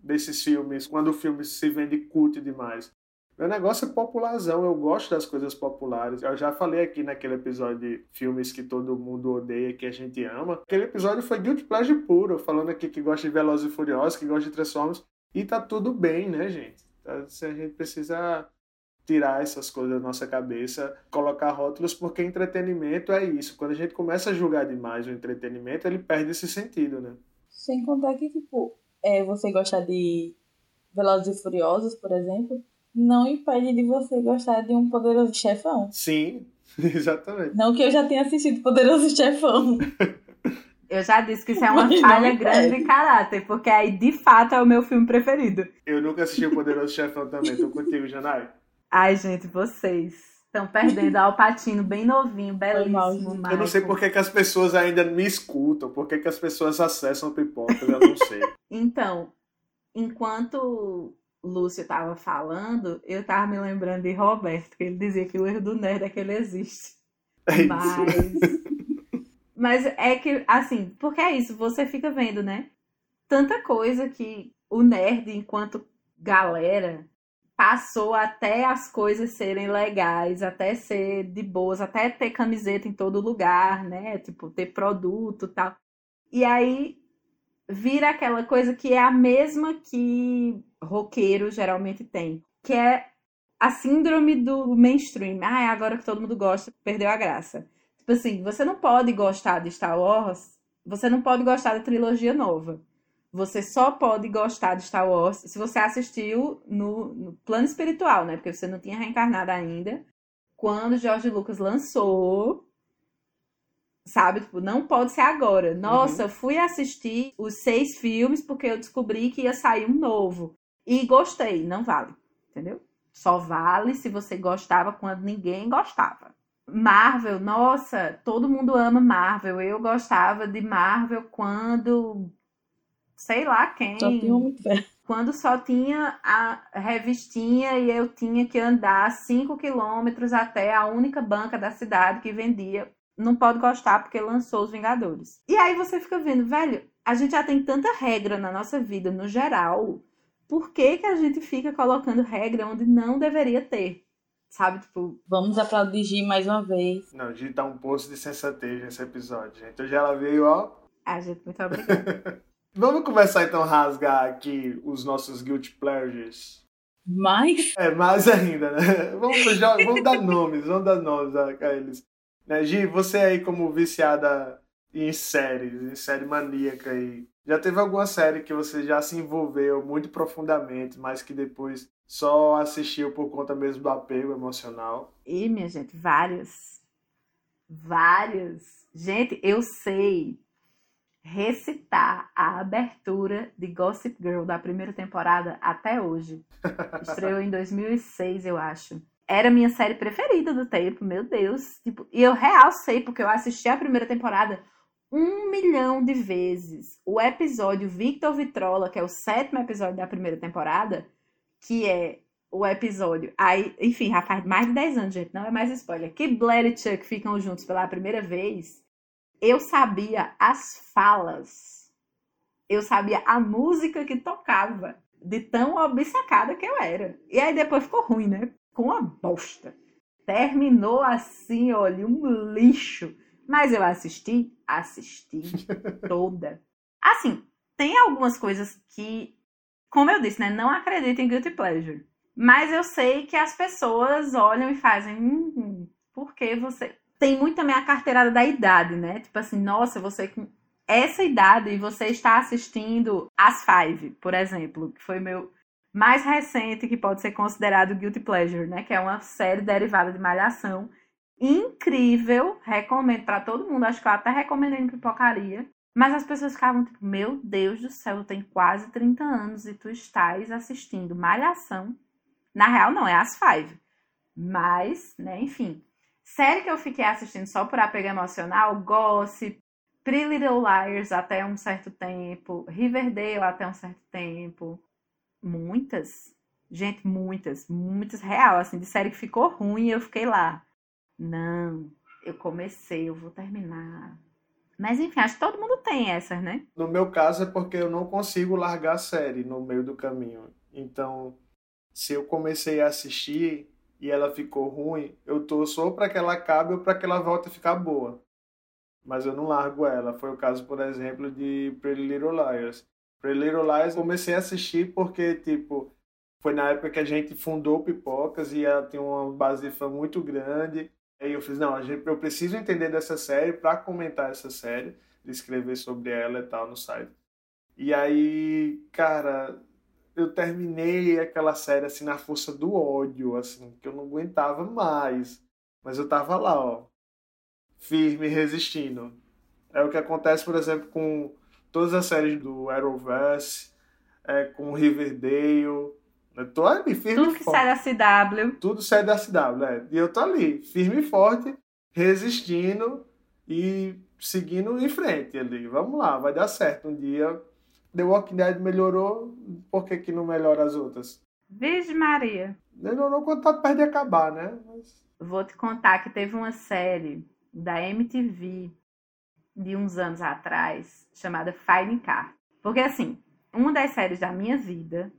desses filmes quando o filme se vende cult demais. Meu negócio é popularzão, eu gosto das coisas populares. Eu já falei aqui naquele episódio de filmes que todo mundo odeia, que a gente ama. Aquele episódio foi Guilty Pleasure puro, falando aqui que gosta de Velozes e Furiosos, que gosta de Transformers. E tá tudo bem, né, gente? Tá, se a gente precisa tirar essas coisas da nossa cabeça, colocar rótulos, porque entretenimento é isso. Quando a gente começa a julgar demais o entretenimento, ele perde esse sentido, né?
Sem contar que, tipo, é, você gostar de Velozes e Furiosos, por exemplo, não impede de você gostar de um Poderoso Chefão.
Sim, exatamente.
Não que eu já tenha assistido Poderoso Chefão.
Eu já disse que isso é uma falha grande de caráter, porque aí de fato é o meu filme preferido.
Eu nunca assisti o Poderoso Chefão também, tô contigo, Janai.
Ai, gente, vocês estão perdendo Al Patino bem novinho, belíssimo.
Eu não sei por que, que as pessoas ainda me escutam, por que, que as pessoas acessam pipoca, eu não sei.
então, enquanto Lúcio estava falando, eu estava me lembrando de Roberto, que ele dizia que o erro do nerd é que ele existe.
É
Mas. Mas é que, assim, porque é isso, você fica vendo, né? Tanta coisa que o nerd, enquanto galera, passou até as coisas serem legais, até ser de boas, até ter camiseta em todo lugar, né? Tipo, ter produto e tal. E aí vira aquela coisa que é a mesma que roqueiro geralmente tem, que é a síndrome do mainstream. Ah, agora que todo mundo gosta, perdeu a graça. Tipo assim, você não pode gostar de Star Wars, você não pode gostar da trilogia nova. Você só pode gostar de Star Wars se você assistiu no, no plano espiritual, né? Porque você não tinha reencarnado ainda. Quando George Lucas lançou, sabe? Tipo, não pode ser agora. Nossa, uhum. eu fui assistir os seis filmes porque eu descobri que ia sair um novo. E gostei. Não vale, entendeu? Só vale se você gostava quando ninguém gostava. Marvel, nossa, todo mundo ama Marvel. Eu gostava de Marvel quando sei lá quem.
Só tinha Ferro.
Quando só tinha a revistinha e eu tinha que andar 5 quilômetros até a única banca da cidade que vendia. Não pode gostar porque lançou os Vingadores. E aí você fica vendo, velho, a gente já tem tanta regra na nossa vida no geral. Por que, que a gente fica colocando regra onde não deveria ter? Sabe, tipo.
Vamos aplaudir mais uma vez.
Não, Gi tá um poço de sensatez nesse episódio, gente. Hoje ela veio, ó.
Ah, gente, muito obrigada.
Vamos começar então a rasgar aqui os nossos guilty pleasures.
Mais?
É, mais ainda, né? Vamos, já, vamos dar nomes, vamos dar nomes a, a eles. Né, Gi, você aí como viciada em séries, em série maníaca aí, já teve alguma série que você já se envolveu muito profundamente, mas que depois só assistiu por conta mesmo do apego emocional?
E minha gente, várias. Várias. Gente, eu sei recitar a abertura de Gossip Girl da primeira temporada até hoje. Estreou em 2006, eu acho. Era minha série preferida do tempo, meu Deus. Tipo, e eu real sei, porque eu assisti a primeira temporada um milhão de vezes. O episódio Victor Vitrola, que é o sétimo episódio da primeira temporada, que é o episódio. Aí, enfim, já faz mais de 10 anos, gente. Não é mais spoiler. Que Blair e Chuck ficam juntos pela primeira vez eu sabia as falas, eu sabia a música que tocava, de tão obcecada que eu era. E aí depois ficou ruim, né? Com uma bosta. Terminou assim, olha, um lixo. Mas eu assisti, assisti toda. Assim, tem algumas coisas que, como eu disse, né, não acredito em guilty pleasure. Mas eu sei que as pessoas olham e fazem, hum, por que você tem muito também a carteirada da idade, né? Tipo assim, nossa, você com essa idade e você está assistindo As Five, por exemplo, que foi meu mais recente que pode ser considerado Guilty Pleasure, né? Que é uma série derivada de Malhação. Incrível, recomendo para todo mundo. Acho que eu até recomendei pipocaria. Mas as pessoas ficavam tipo, meu Deus do céu, tu tem quase 30 anos e tu estás assistindo Malhação. Na real, não, é As Five. Mas, né, enfim. Série que eu fiquei assistindo só por apego emocional, Gossip, Pretty Little Liars até um certo tempo, Riverdale até um certo tempo. Muitas. Gente, muitas, muitas real, assim, de série que ficou ruim eu fiquei lá. Não, eu comecei, eu vou terminar. Mas enfim, acho que todo mundo tem essas, né?
No meu caso é porque eu não consigo largar a série no meio do caminho. Então, se eu comecei a assistir e ela ficou ruim, eu torço ou para que ela acabe ou para que ela volte a ficar boa. Mas eu não largo ela. Foi o caso, por exemplo, de Pretty Little Liars. Pretty Little Liars comecei a assistir porque, tipo, foi na época que a gente fundou Pipocas e ela tem uma base de fã muito grande. Aí eu fiz, não, eu preciso entender dessa série para comentar essa série, escrever sobre ela e tal no site. E aí, cara, eu terminei aquela série assim na força do ódio, assim, que eu não aguentava mais. Mas eu tava lá, ó, firme, resistindo. É o que acontece, por exemplo, com todas as séries do Arrowverse, é, com Riverdale. Eu tô ali, firme
Tudo que sai da CW.
Tudo sai da CW, é. E eu tô ali, firme e forte, resistindo e seguindo em frente ali. Vamos lá, vai dar certo. Um dia The Walking Dead melhorou, por que, que não melhora as outras?
Virgem Maria.
Melhorou quando tá perto de acabar, né? Mas...
Vou te contar que teve uma série da MTV de uns anos atrás chamada Finding Car. Porque assim, uma das séries da minha vida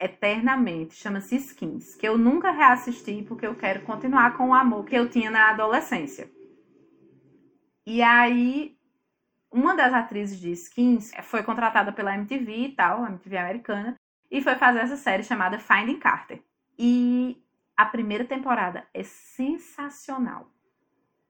eternamente chama-se Skins, que eu nunca reassisti porque eu quero continuar com o amor que eu tinha na adolescência. E aí uma das atrizes de Skins foi contratada pela MTV e tal, MTV americana, e foi fazer essa série chamada Finding Carter. E a primeira temporada é sensacional.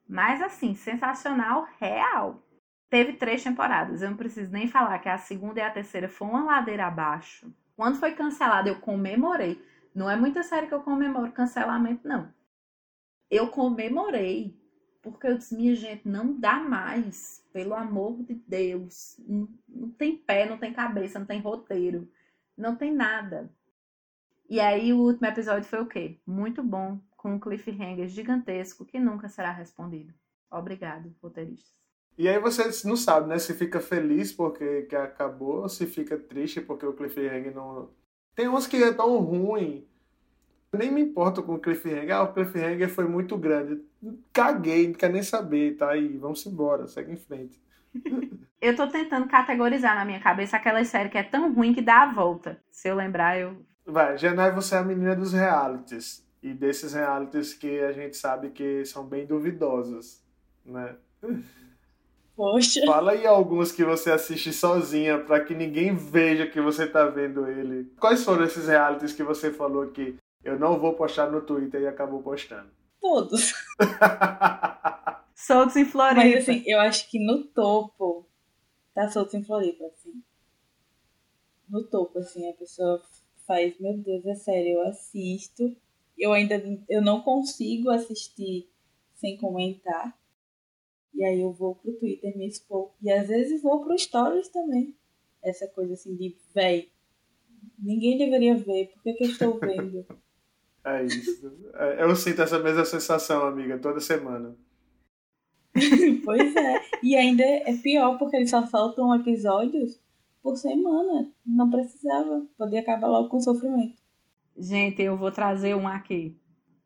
Mas assim, sensacional real. Teve três temporadas, eu não preciso nem falar que a segunda e a terceira foi uma ladeira abaixo. Quando foi cancelada, eu comemorei. Não é muita série que eu comemoro cancelamento, não. Eu comemorei porque eu disse, minha gente, não dá mais. Pelo amor de Deus. Não, não tem pé, não tem cabeça, não tem roteiro. Não tem nada. E aí o último episódio foi o quê? Muito bom, com um cliffhanger gigantesco que nunca será respondido. Obrigado, roteiristas.
E aí você não sabe, né? Se fica feliz porque que acabou, ou se fica triste porque o cliffhanger não. Tem uns que é tão ruim eu nem me importo com o cliffhanger. Ah, o cliffhanger foi muito grande. Caguei, não quer nem saber, tá aí. Vamos embora, segue em frente.
eu tô tentando categorizar na minha cabeça aquela série que é tão ruim que dá a volta. Se eu lembrar, eu.
Vai, Janai, você é a menina dos realities. E desses realities que a gente sabe que são bem duvidosos, né?
Poxa.
Fala aí alguns que você assiste sozinha para que ninguém veja que você tá vendo ele. Quais foram esses realities que você falou que eu não vou postar no Twitter e acabou postando.
Todos.
Soltos em Floripa.
Mas assim, eu acho que no topo tá soltos em Floripa, assim. No topo, assim, a pessoa faz, meu Deus, é sério, eu assisto. Eu ainda eu não consigo assistir sem comentar. E aí eu vou pro Twitter me expor. E às vezes vou pro Stories também. Essa coisa assim de, véi, ninguém deveria ver, por que, que eu estou vendo?
É isso. É, eu sinto essa mesma sensação, amiga, toda semana.
pois é. E ainda é pior porque eles só soltam episódios por semana. Não precisava. Podia acabar logo com o sofrimento.
Gente, eu vou trazer um aqui.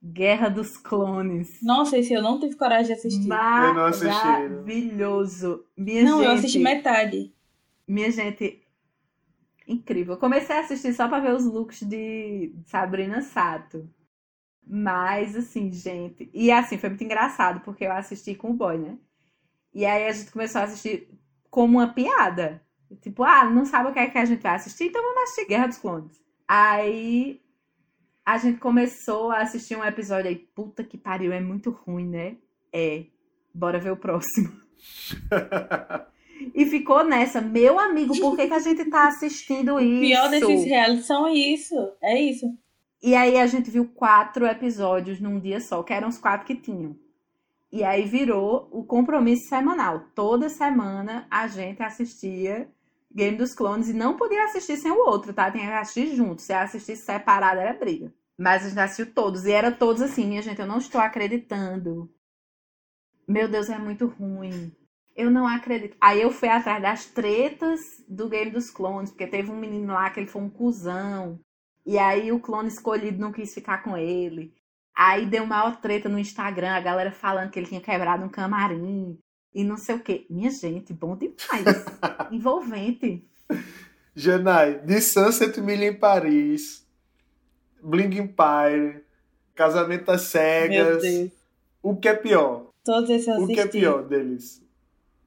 Guerra dos Clones.
Nossa, esse eu não tive coragem de assistir.
Eu não assisti.
Maravilhoso. Minha
não,
gente,
eu assisti metade.
Minha gente, incrível. Eu comecei a assistir só para ver os looks de Sabrina Sato. Mas, assim, gente. E assim, foi muito engraçado, porque eu assisti com o boy, né? E aí a gente começou a assistir como uma piada. Tipo, ah, não sabe o que é que a gente vai assistir? Então vamos assistir Guerra dos Clones. Aí a gente começou a assistir um episódio aí. Puta que pariu, é muito ruim, né? É. Bora ver o próximo. e ficou nessa. Meu amigo, por que, que a gente tá assistindo isso? O
pior desses realities são isso. É isso.
E aí a gente viu quatro episódios num dia só, que eram os quatro que tinham. E aí virou o compromisso semanal. Toda semana a gente assistia Game dos Clones e não podia assistir sem o outro, tá? Tinha que assistir junto. Se assistisse separado era briga. Mas a gente assistiu todos. E era todos assim, minha gente, eu não estou acreditando. Meu Deus, é muito ruim. Eu não acredito. Aí eu fui atrás das tretas do Game dos Clones, porque teve um menino lá que ele foi um cuzão. E aí o clone escolhido não quis ficar com ele. Aí deu maior treta no Instagram, a galera falando que ele tinha quebrado um camarim e não sei o quê. Minha gente, bom demais. Envolvente.
Janai, de Sunset Milha em Paris, Bling Empire, Casamento às Cegas. O que é pior?
Todos esses
O que é pior deles?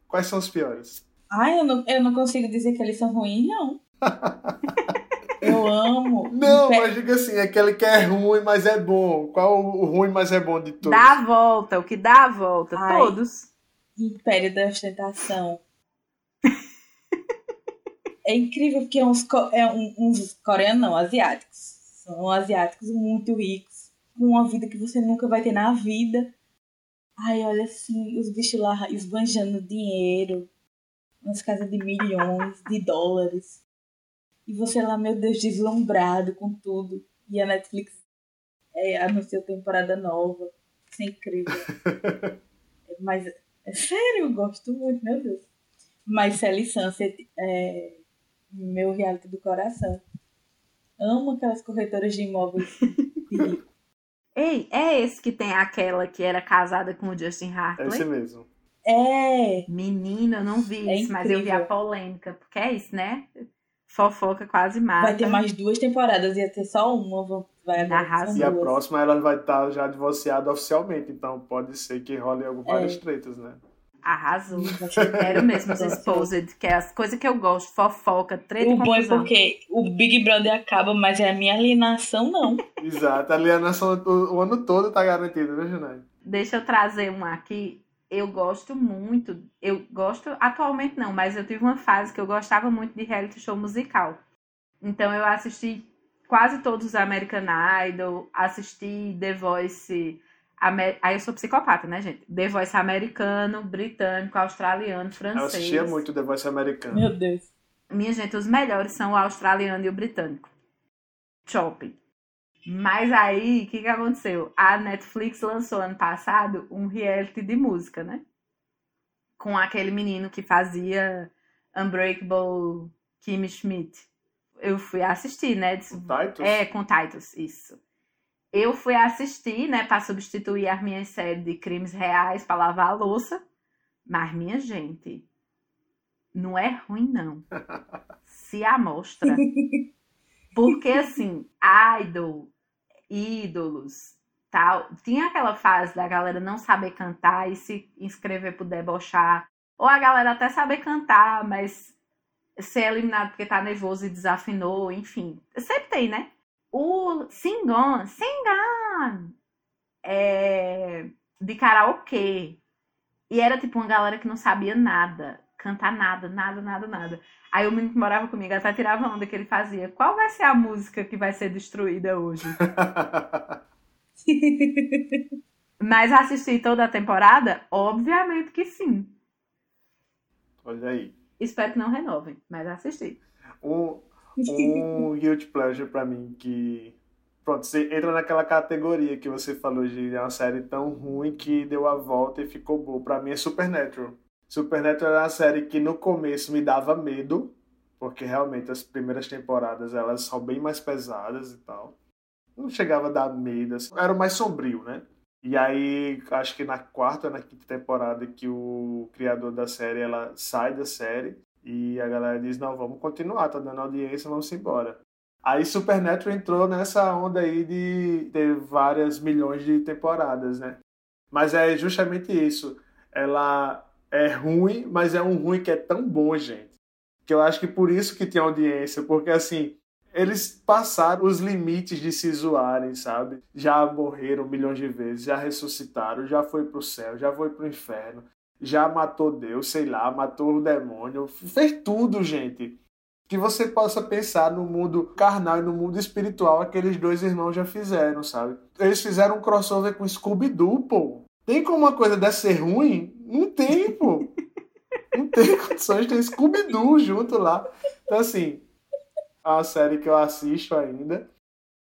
Quais são os piores?
Ai, eu não, eu não consigo dizer que eles são ruins, não. eu amo.
Não, mas diga assim, aquele que é ruim, mas é bom. Qual o ruim, mas é bom de todos?
Dá a volta, o que dá a volta,
Ai.
todos.
Império da Ostentação. é incrível porque é uns, é um- uns coreanos, não, asiáticos. São asiáticos muito ricos, com uma vida que você nunca vai ter na vida. Ai, olha assim, os bichos lá esbanjando dinheiro, nas casas de milhões de dólares. E você lá, meu Deus, deslumbrado com tudo. E a Netflix é, anunciou temporada nova. Isso é incrível. Mas é sério, eu gosto muito, meu Deus. Mas Sally Sunset é meu reality do coração. Amo aquelas corretoras de imóveis de.
Ei, é esse que tem aquela que era casada com o Justin
É
Hartley?
esse mesmo.
É,
Menina, eu não vi
É
isso, mas eu vi a
incrível.
polêmica. Porque é isso, né? Fofoca quase mata.
vai ter mais duas temporadas, ia ter só uma, vai agora.
E a próxima ela vai estar já divorciada oficialmente, então pode ser que role algumas
É.
várias tretas, né?
Arrasou.
Ser-
Quero mesmo os Exposed, que é as coisas que eu gosto. Fofoca, treta
O bom é porque o Big Brother acaba, mas é a minha alienação, não.
Exato. A alienação o, o ano todo tá garantida, né, Junai?
Deixa eu trazer uma aqui. Eu gosto muito. Eu gosto atualmente não, mas eu tive uma fase que eu gostava muito de reality show musical. Então eu assisti quase todos os American Idol, assisti The Voice. Amer- Aí eu sou psicopata, né, gente? The Voice americano, britânico, australiano,
Eu
francês.
assistia muito The Voice americano.
Meu Deus.
Minha gente, os melhores são o australiano e o britânico. Shopping. Mas aí, o que, que aconteceu? A Netflix lançou ano passado um reality de música, né? Com aquele menino que fazia Unbreakable Kimmy Schmidt. Eu fui assistir, né? Disse,
O Titus?
é, com Titus, isso. Eu fui assistir, né, pra substituir as minhas séries de crimes reais pra lavar a louça. Mas, minha gente, não é ruim, não. Se amostra. Porque, assim, idol, ídolos, tal. Tinha aquela fase da galera não saber cantar e se inscrever pro debochar. Ou a galera até saber cantar, mas ser eliminado porque tá nervoso e desafinou, enfim. Sempre tem, né? O Singon, Singon, é, de karaokê. E era tipo uma galera que não sabia nada, cantar nada, nada, nada, nada. Aí o menino que morava comigo até tirava onda que ele fazia. Qual vai ser a música que vai ser destruída hoje? Mas assisti toda a temporada? Obviamente que sim.
Olha aí.
Espero que não renovem, mas assisti.
Um, um guilty pleasure pra mim que. Pronto, você entra naquela categoria que você falou de uma série tão ruim que deu a volta e ficou boa. Pra mim é Supernatural. Supernatural era uma série que no começo me dava medo, porque realmente as primeiras temporadas elas são bem mais pesadas e tal. Não chegava a dar medo, assim. era mais sombrio, né? E aí, acho que na quarta na quinta temporada que o criador da série ela sai da série e a galera diz: não, vamos continuar, tá dando audiência, vamos embora. Aí Supernatural entrou nessa onda aí de ter várias milhões de temporadas, né? Mas é justamente isso. Ela é ruim, mas é um ruim que é tão bom, gente. Que eu acho que por isso que tem audiência, porque assim, eles passaram os limites de se zoarem, sabe? Já morreram milhões de vezes, já ressuscitaram, já foi pro céu, já foi pro inferno, já matou Deus, sei lá, matou o demônio, fez tudo, gente. Que você possa pensar no mundo carnal e no mundo espiritual, aqueles dois irmãos já fizeram, sabe? Eles fizeram um crossover com Scooby-Doo, pô. Tem como uma coisa dessa ser ruim? Não tem, pô. Tem condições ter Scooby-Doo junto lá. Então, assim, é uma série que eu assisto ainda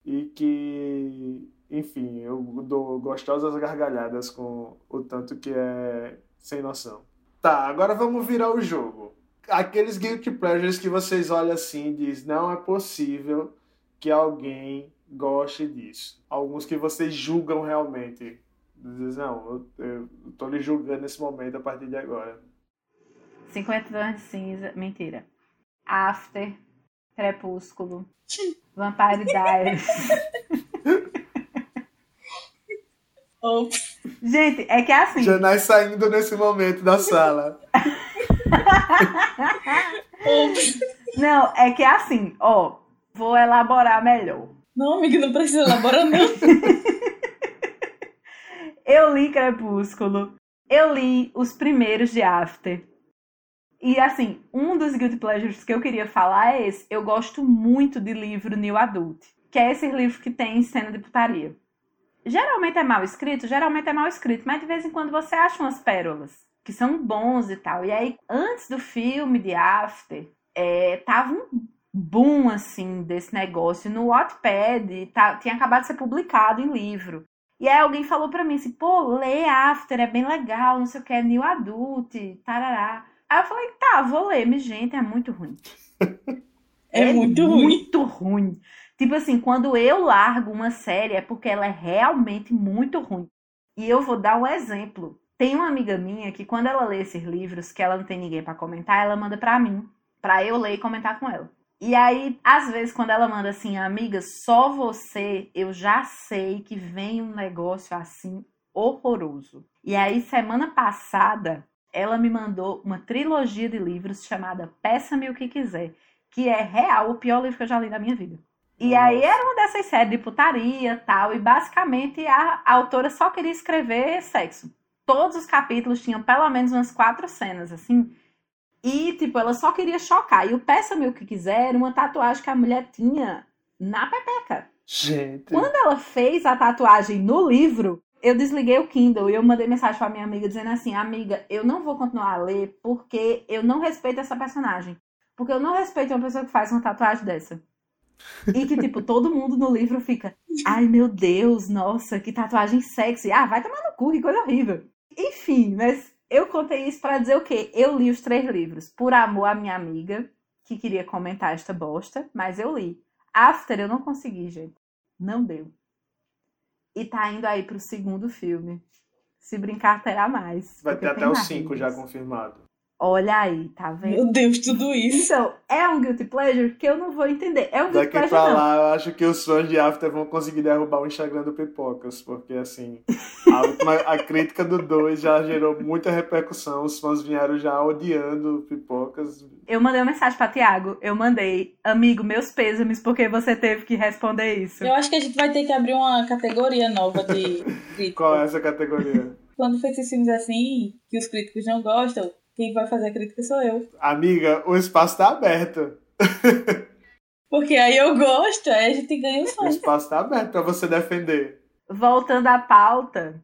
e que, enfim, eu dou gostosas gargalhadas com o tanto que é sem noção. Tá, agora vamos virar o jogo. Aqueles guilty pleasures que vocês olham assim e dizem, não é possível que alguém goste disso. Alguns que vocês julgam realmente. Dizem, não, eu, eu tô lhe julgando nesse momento a partir de agora.
50 tons de cinza. Mentira. After. Crepúsculo. Vampire Diaries.
Ops.
Gente, é que é assim.
Janai saindo nesse momento da sala.
Ops.
Não, é que é assim, ó. Vou elaborar melhor.
Não, amiga, não precisa elaborar, não.
Eu li Crepúsculo. Eu li os primeiros de After. E assim, um dos guilty pleasures que eu queria falar é esse. Eu gosto muito de livro New Adult, que é esse livro que tem cena de putaria. Geralmente é mal escrito, geralmente é mal escrito, mas de vez em quando você acha umas pérolas que são bons e tal. E aí, antes do filme de After, é, tava um boom assim desse negócio no Wattpad, tá, tinha acabado de ser publicado em livro. E aí alguém falou pra mim assim, pô, lê After, é bem legal, não sei o que, é New Adult, tarará. Aí eu falei, tá, vou ler, mas gente, é muito ruim.
É, muito ruim.
Muito ruim. Tipo assim, quando eu largo uma série é porque ela é realmente muito ruim. E eu vou dar um exemplo. Tem uma amiga minha que quando ela lê esses livros, que ela não tem ninguém pra comentar, ela manda pra mim, pra eu ler e comentar com ela. E aí, às vezes, quando ela manda assim, amiga, só você, eu já sei que vem um negócio assim horroroso. E aí, semana passada, ela me mandou uma trilogia de livros chamada Peça-me o que quiser, que é real o pior livro que eu já li na minha vida. E
Nossa.
aí era uma dessas séries de putaria tal, e basicamente a, a autora só queria escrever sexo. Todos os capítulos tinham pelo menos umas quatro cenas, assim. E, tipo, ela só queria chocar. E o Peça-me o que quiser era uma tatuagem que a mulher tinha na pepeca.
Gente.
Quando ela fez a tatuagem no livro, eu desliguei o Kindle e eu mandei mensagem pra minha amiga dizendo assim: Amiga, eu não vou continuar a ler porque eu não respeito essa personagem. Porque eu não respeito uma pessoa que faz uma tatuagem dessa. E que, tipo, todo mundo no livro fica: Ai meu Deus, nossa, que tatuagem sexy. Ah, vai tomar no cu, que coisa horrível. Enfim, mas eu contei isso pra dizer o quê? Eu li os três livros por amor à minha amiga, que queria comentar esta bosta, mas eu li. After eu não consegui, gente. Não deu. E tá indo aí pro segundo filme. Se brincar, terá mais.
Vai ter até os cinco já confirmado.
Olha aí, tá vendo?
Meu Deus, tudo isso.
Então, é um guilty pleasure que eu não vou entender. É um guilty
Daqui
pleasure,
pra
não.
lá, eu acho que os fãs de After vão conseguir derrubar o Instagram do Pipocas, porque assim, a, última, a crítica do 2 já gerou muita repercussão, os fãs vieram já odiando o Pipocas.
Eu mandei uma mensagem pra Tiago. Eu mandei, amigo, meus pêsames, porque você teve que responder isso.
Eu acho que a gente vai ter que abrir uma categoria nova de crítica.
Qual é essa categoria?
Quando for esses filmes assim, que os críticos não gostam, quem vai fazer a crítica sou eu.
Amiga, o espaço tá aberto.
Porque aí eu gosto, aí a gente ganha os
O
fãs.
espaço tá aberto pra você defender.
Voltando à pauta,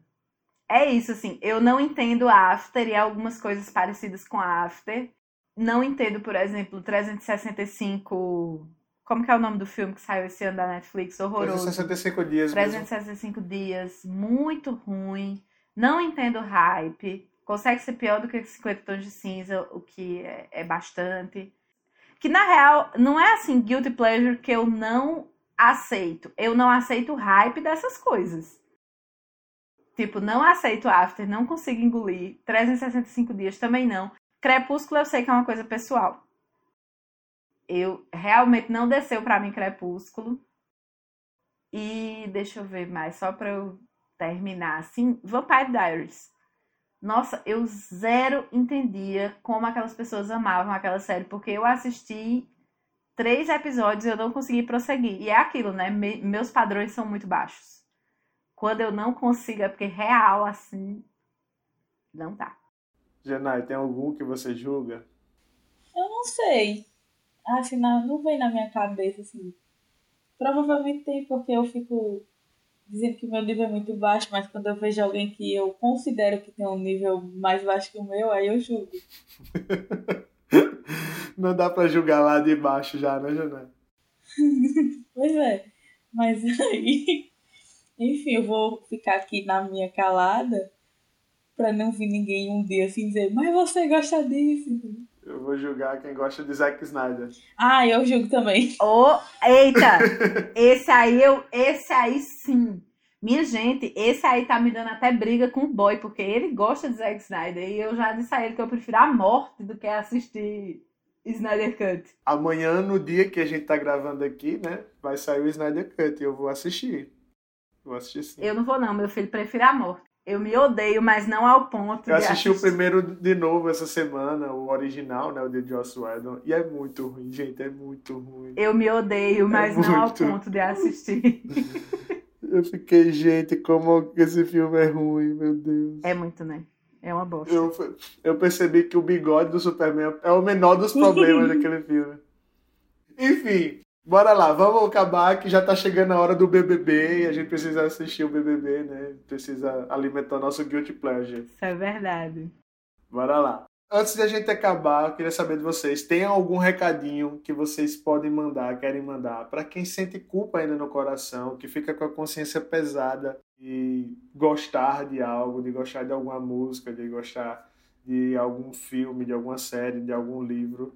é isso, assim. Eu não entendo After e algumas coisas parecidas com After. Não entendo, por exemplo, 365. Como que é o nome do filme que saiu esse ano da Netflix? Horroroso.
365 dias mesmo.
365 dias, muito ruim. Não entendo hype. Consegue ser pior do que 50 tons de cinza, o que é, é bastante. Que na real, não é assim, guilty pleasure que eu não aceito. Eu não aceito o hype dessas coisas. Tipo, não aceito After, não consigo engolir. 365 dias também não. Crepúsculo eu sei que é uma coisa pessoal. Eu realmente não desceu pra mim Crepúsculo. E deixa eu ver mais, só pra eu terminar assim. Vampire Diaries. Nossa, eu zero entendia como aquelas pessoas amavam aquela série, porque eu assisti três episódios e eu não consegui prosseguir. E é aquilo, né? Me- meus padrões são muito baixos. Quando eu não consigo, é porque real, assim, não dá.
Janai, tem algum que você julga?
Eu não sei. Assim, não, não vem na minha cabeça, assim. Provavelmente tem, porque eu fico dizendo que meu nível é muito baixo, mas quando eu vejo alguém que eu considero que tem um nível mais baixo que o meu, aí eu julgo.
Não dá pra julgar lá de baixo já, né, Janai?
Pois é. Mas aí. Enfim, eu vou ficar aqui na minha calada pra não vir ninguém um dia assim dizer, mas você gosta disso.
Eu vou julgar quem gosta de Zack Snyder.
Ah, eu julgo também.
Oh, eita! esse aí eu, esse aí sim. Minha gente, esse aí tá me dando até briga com o boy, porque ele gosta de Zack Snyder e eu já disse a ele que eu prefiro a morte do que assistir Snyder Cut.
Amanhã, no dia que a gente tá gravando aqui, né, vai sair o Snyder Cut e eu vou assistir. Vou assistir sim.
Eu não vou não, meu filho prefere a morte. Eu me odeio, mas não ao ponto
Eu assisti
assistir.
o primeiro de novo essa semana, o original, né, o de Joss Whedon, e é muito ruim, gente, é muito ruim.
Eu me odeio, mas não ao
É muito.
ponto de assistir.
Eu fiquei, gente, como esse filme é ruim, meu Deus.
É muito, né? É uma bosta.
Eu, eu percebi que o bigode do Superman é o menor dos problemas daquele filme. Enfim, bora lá, vamos acabar que já tá chegando a hora do BBB e a gente precisa assistir o BBB, né? Precisa alimentar nosso guilty pleasure.
Isso é verdade.
Bora lá. Antes de a gente acabar, eu queria saber de vocês, tem algum recadinho que vocês podem mandar, querem mandar, para quem sente culpa ainda no coração, que fica com a consciência pesada de gostar de algo, de gostar de alguma música, de gostar de algum filme, de alguma série, de algum livro.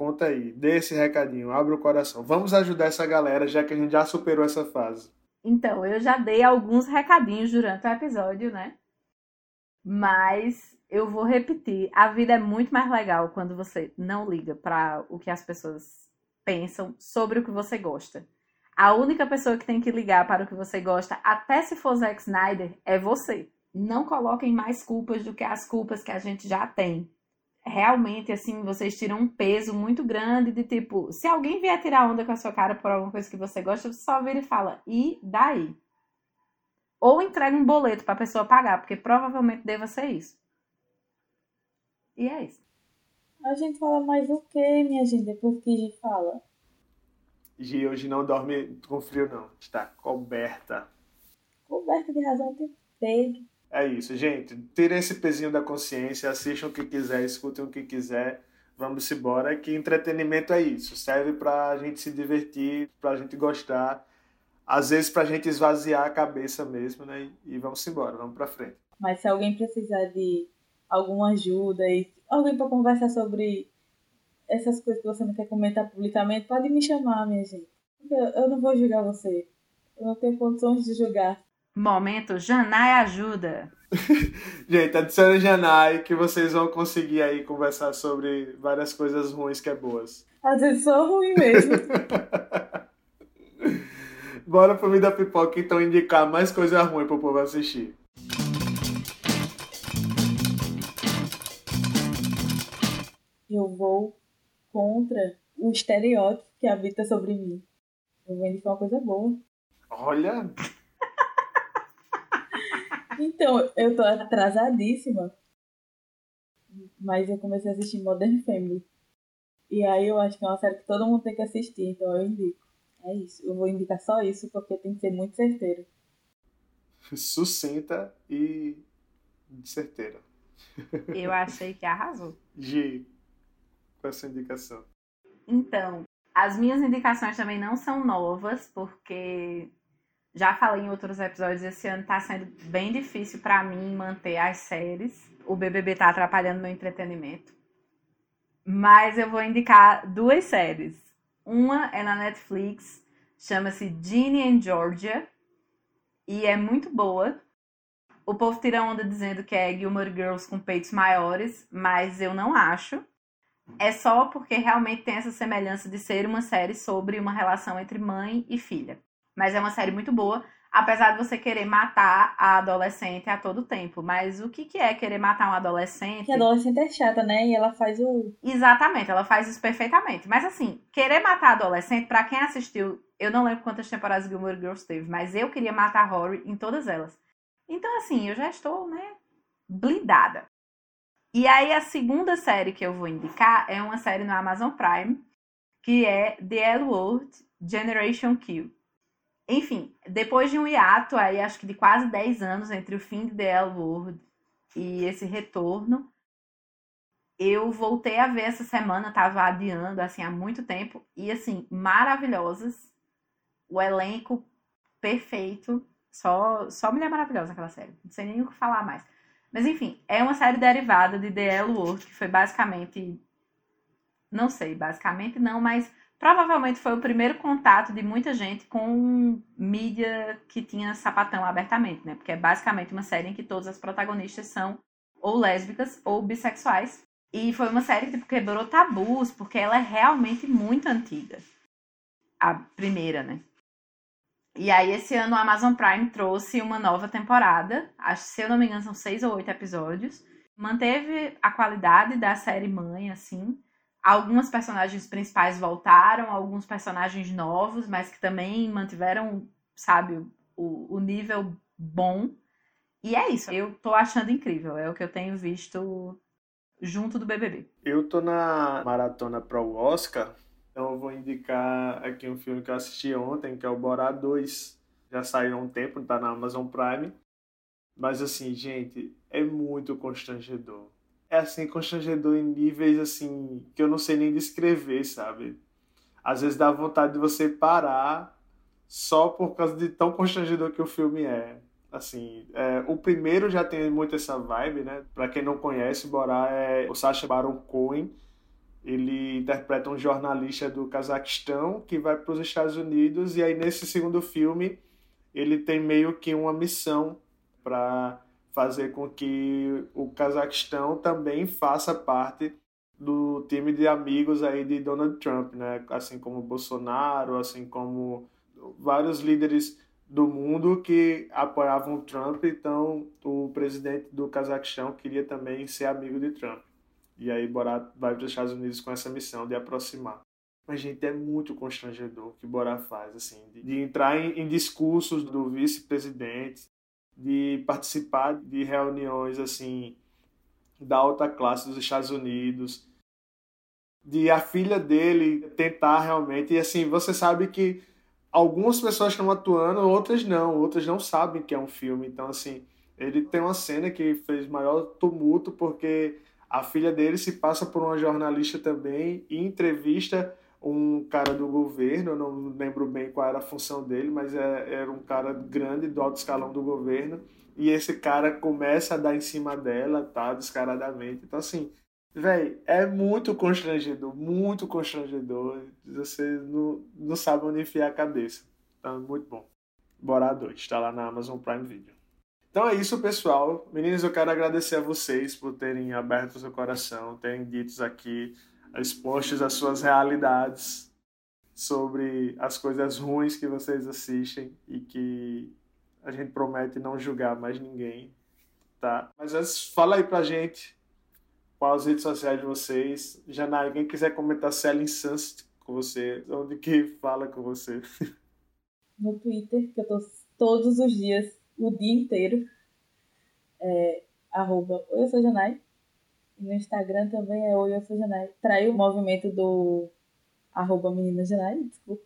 Conta aí, dê esse recadinho, abre o coração. Vamos ajudar essa galera, já que a gente já superou essa fase.
Então, eu já dei alguns recadinhos durante o episódio, né? Mas eu vou repetir. A vida é muito mais legal quando você não liga para o que as pessoas pensam sobre o que você gosta. A única pessoa que tem que ligar para o que você gosta, até se for Zack Snyder, é você. Não coloquem mais culpas do que as culpas que a gente já tem. Realmente, assim, vocês tiram um peso muito grande de tipo, se alguém vier tirar onda com a sua cara por alguma coisa que você gosta, você só vira e fala, e daí? Ou entrega um boleto para a pessoa pagar, porque provavelmente deva ser isso. E é isso.
A gente fala mais o que, minha gente, depois que a gente fala?
Gi hoje não dorme com frio, não. Está coberta.
Coberta de razão o tempo inteiro.
É isso, gente. Tirem esse pezinho da consciência, assistam o que quiser, escutem o que quiser. Vamos embora, que entretenimento é isso. Serve pra gente se divertir, pra gente gostar. Às vezes pra gente esvaziar a cabeça mesmo, né? E vamos embora, vamos pra frente.
Mas se alguém precisar de alguma ajuda e alguém para conversar sobre essas coisas que você não quer comentar publicamente, pode me chamar, minha gente. Eu não vou julgar você. Eu não tenho condições de julgar.
Momento, Janai ajuda.
Gente, adicione Janai que vocês vão conseguir aí conversar sobre várias coisas ruins que é boas.
Às vezes sou ruim mesmo.
Bora pro Vida Pipoca então indicar mais coisa ruim pro povo assistir.
eu vou contra o estereótipo que habita sobre mim. Eu vou indicar uma coisa boa.
Olha,
Então, eu tô atrasadíssima. Mas eu comecei a assistir Modern Family. E aí eu acho que é uma série que todo mundo tem que assistir, então eu indico. É isso. Eu vou indicar só isso porque tem que ser muito certeiro.
sucinta e certeira.
Eu achei que arrasou.
Gi, com essa indicação.
Então, as minhas indicações também não são novas, porque já falei em outros episódios, esse ano tá sendo bem difícil pra mim manter as séries. O BBB tá atrapalhando meu entretenimento. Mas eu vou indicar duas séries. Uma é na Netflix, chama-se Ginny and Georgia, e é muito boa. O povo tira onda dizendo que é Gilmore Girls com peitos maiores, mas eu não acho é só porque realmente tem essa semelhança de ser uma série sobre uma relação entre mãe e filha. Mas é uma série muito boa, apesar de você querer matar a adolescente a todo tempo. Mas o que, que é querer matar um adolescente?
Que a adolescente é chata, né? E ela faz o.
Exatamente, ela faz isso perfeitamente. Mas assim, querer matar adolescente, pra quem assistiu, eu não lembro quantas temporadas Gilmore Girls teve, mas eu queria matar Rory em todas elas. Então, assim, eu já estou, né, blindada. E aí, a segunda série que eu vou indicar é uma série no Amazon Prime, que é The L Word Generation Q. Enfim, depois de um hiato aí, acho que de quase 10 anos entre o fim de The L Word e esse retorno, eu voltei a ver essa semana, tava adiando assim há muito tempo e assim, maravilhosas. O elenco perfeito, só só mulher maravilhosa naquela série. Não sei nem o que falar mais. Mas enfim, é uma série derivada de The L Word, que foi basicamente Não sei, basicamente não, mas provavelmente foi o primeiro contato de muita gente com mídia que tinha sapatão abertamente, né? Porque é basicamente uma série em que todas as protagonistas são ou lésbicas ou bissexuais. E foi uma série que tipo, quebrou tabus, porque ela é realmente muito antiga. A primeira, né? E aí, esse ano, o Amazon Prime trouxe uma nova temporada. Acho, se eu não me engano, são seis ou oito episódios. Manteve a qualidade da série mãe, assim. Algumas personagens principais voltaram, alguns personagens novos, mas que também mantiveram, sabe, o, o nível bom. E é isso. Eu tô achando incrível. É o que eu tenho visto junto do BBB.
Eu tô na maratona pro Oscar, então eu vou indicar aqui um filme que eu assisti ontem, que é o Borá 2. Já saiu há um tempo, tá na Amazon Prime. Mas assim, gente, é muito constrangedor. É assim, constrangedor em níveis assim que eu não sei nem descrever, sabe? Às vezes dá vontade de você parar só por causa de tão constrangedor que o filme é. Assim, é, o primeiro já tem muito essa vibe, né? Pra quem não conhece, Borá é o Sacha Baron Cohen. Ele interpreta um jornalista do Cazaquistão que vai para os Estados Unidos e aí nesse segundo filme ele tem meio que uma missão para fazer com que o Cazaquistão também faça parte do time de amigos aí de Donald Trump, né? Assim como Bolsonaro, assim como vários líderes do mundo que apoiavam Trump, então o presidente do Cazaquistão queria também ser amigo de Trump. E aí Borat vai para os Estados Unidos com essa missão de aproximar. Mas, gente, é muito constrangedor o que Borat faz, assim, de, de entrar em, em discursos do vice-presidente, de participar de reuniões, assim, da alta classe dos Estados Unidos, de a filha dele tentar realmente, e assim, você sabe que algumas pessoas estão atuando, outras não, outras não sabem que é um filme. Então, assim, ele tem uma cena que fez maior tumulto porque a filha dele se passa por uma jornalista também e entrevista um cara do governo, eu não lembro bem qual era a função dele, mas é, era um cara grande do alto escalão do governo, e esse cara começa a dar em cima dela, tá, descaradamente. Então, assim, Véi, é muito constrangedor, muito constrangedor. Você não, não sabe onde enfiar a cabeça. É muito bom. Bora dois, está lá na Amazon Prime Video. Então é isso, pessoal. Meninas, eu quero agradecer a vocês por terem aberto o seu coração, terem dito aqui, expostos as suas realidades sobre as coisas ruins que vocês assistem e que a gente promete não julgar mais ninguém, tá? Mas antes, fala aí pra gente quais as redes sociais de vocês. Janai, quem quiser comentar Selling Sunset com você, onde que fala com você?
No Twitter, que eu tô todos os dias, o dia inteiro. É, arroba eu sou Janai. E no Instagram também é Oi, eu sou Janai. Traiu o movimento do arroba menina Janai, desculpa.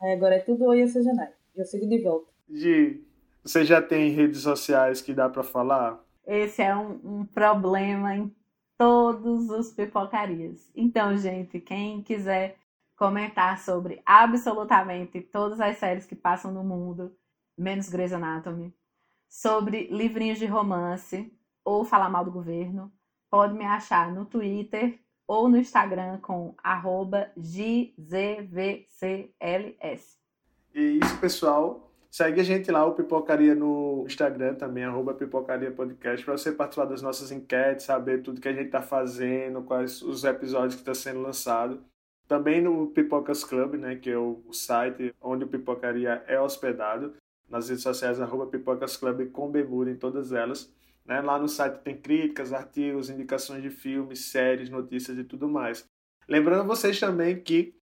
Aí agora é tudo Oi, eu sou Janai. Eu sigo de volta.
Gi, você já tem redes sociais que dá para falar?
Esse é um, um problema em todos os pipocarias. Então, gente, quem quiser comentar sobre absolutamente todas as séries que passam no mundo, menos Grey's Anatomy, sobre livrinhos de romance ou falar mal do governo, pode me achar no Twitter ou no Instagram com GZVCLS.
E isso, pessoal. Segue a gente lá, o Pipocaria no Instagram também, arroba Pipocaria Podcast, para você participar das nossas enquetes, saber tudo que a gente está fazendo, quais os episódios que estão tá sendo lançados. Também no Pipocas Club, né, que é o site onde o Pipocaria é hospedado. Nas redes sociais, arroba Pipocas Club com Bermuda em todas elas. Né? Lá no site tem críticas, artigos, indicações de filmes, séries, notícias e tudo mais. Lembrando vocês também que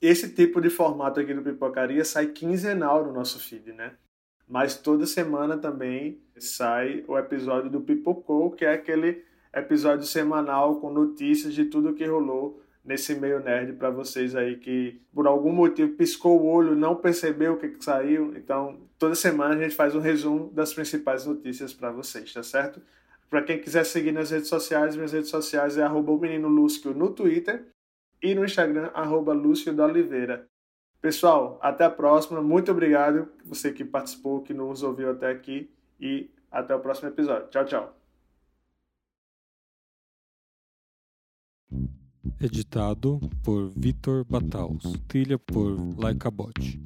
esse tipo de formato aqui do Pipocaria sai quinzenal no nosso feed, né? Mas toda semana também sai o episódio do Pipocou, que é aquele episódio semanal com notícias de tudo que rolou nesse meio nerd para vocês aí que por algum motivo piscou o olho, não percebeu o que, que saiu. Então, toda semana a gente faz um resumo das principais notícias para vocês, tá certo? Para quem quiser seguir nas redes sociais, minhas redes sociais é arroba o menino Lúcio no Twitter e no Instagram, arroba Lúcio da Oliveira. Pessoal, até a próxima. Muito obrigado você que participou, que nos ouviu até aqui e até o próximo episódio. Tchau, tchau.
Editado por Vitor Bataus. Trilha por Laika Bot.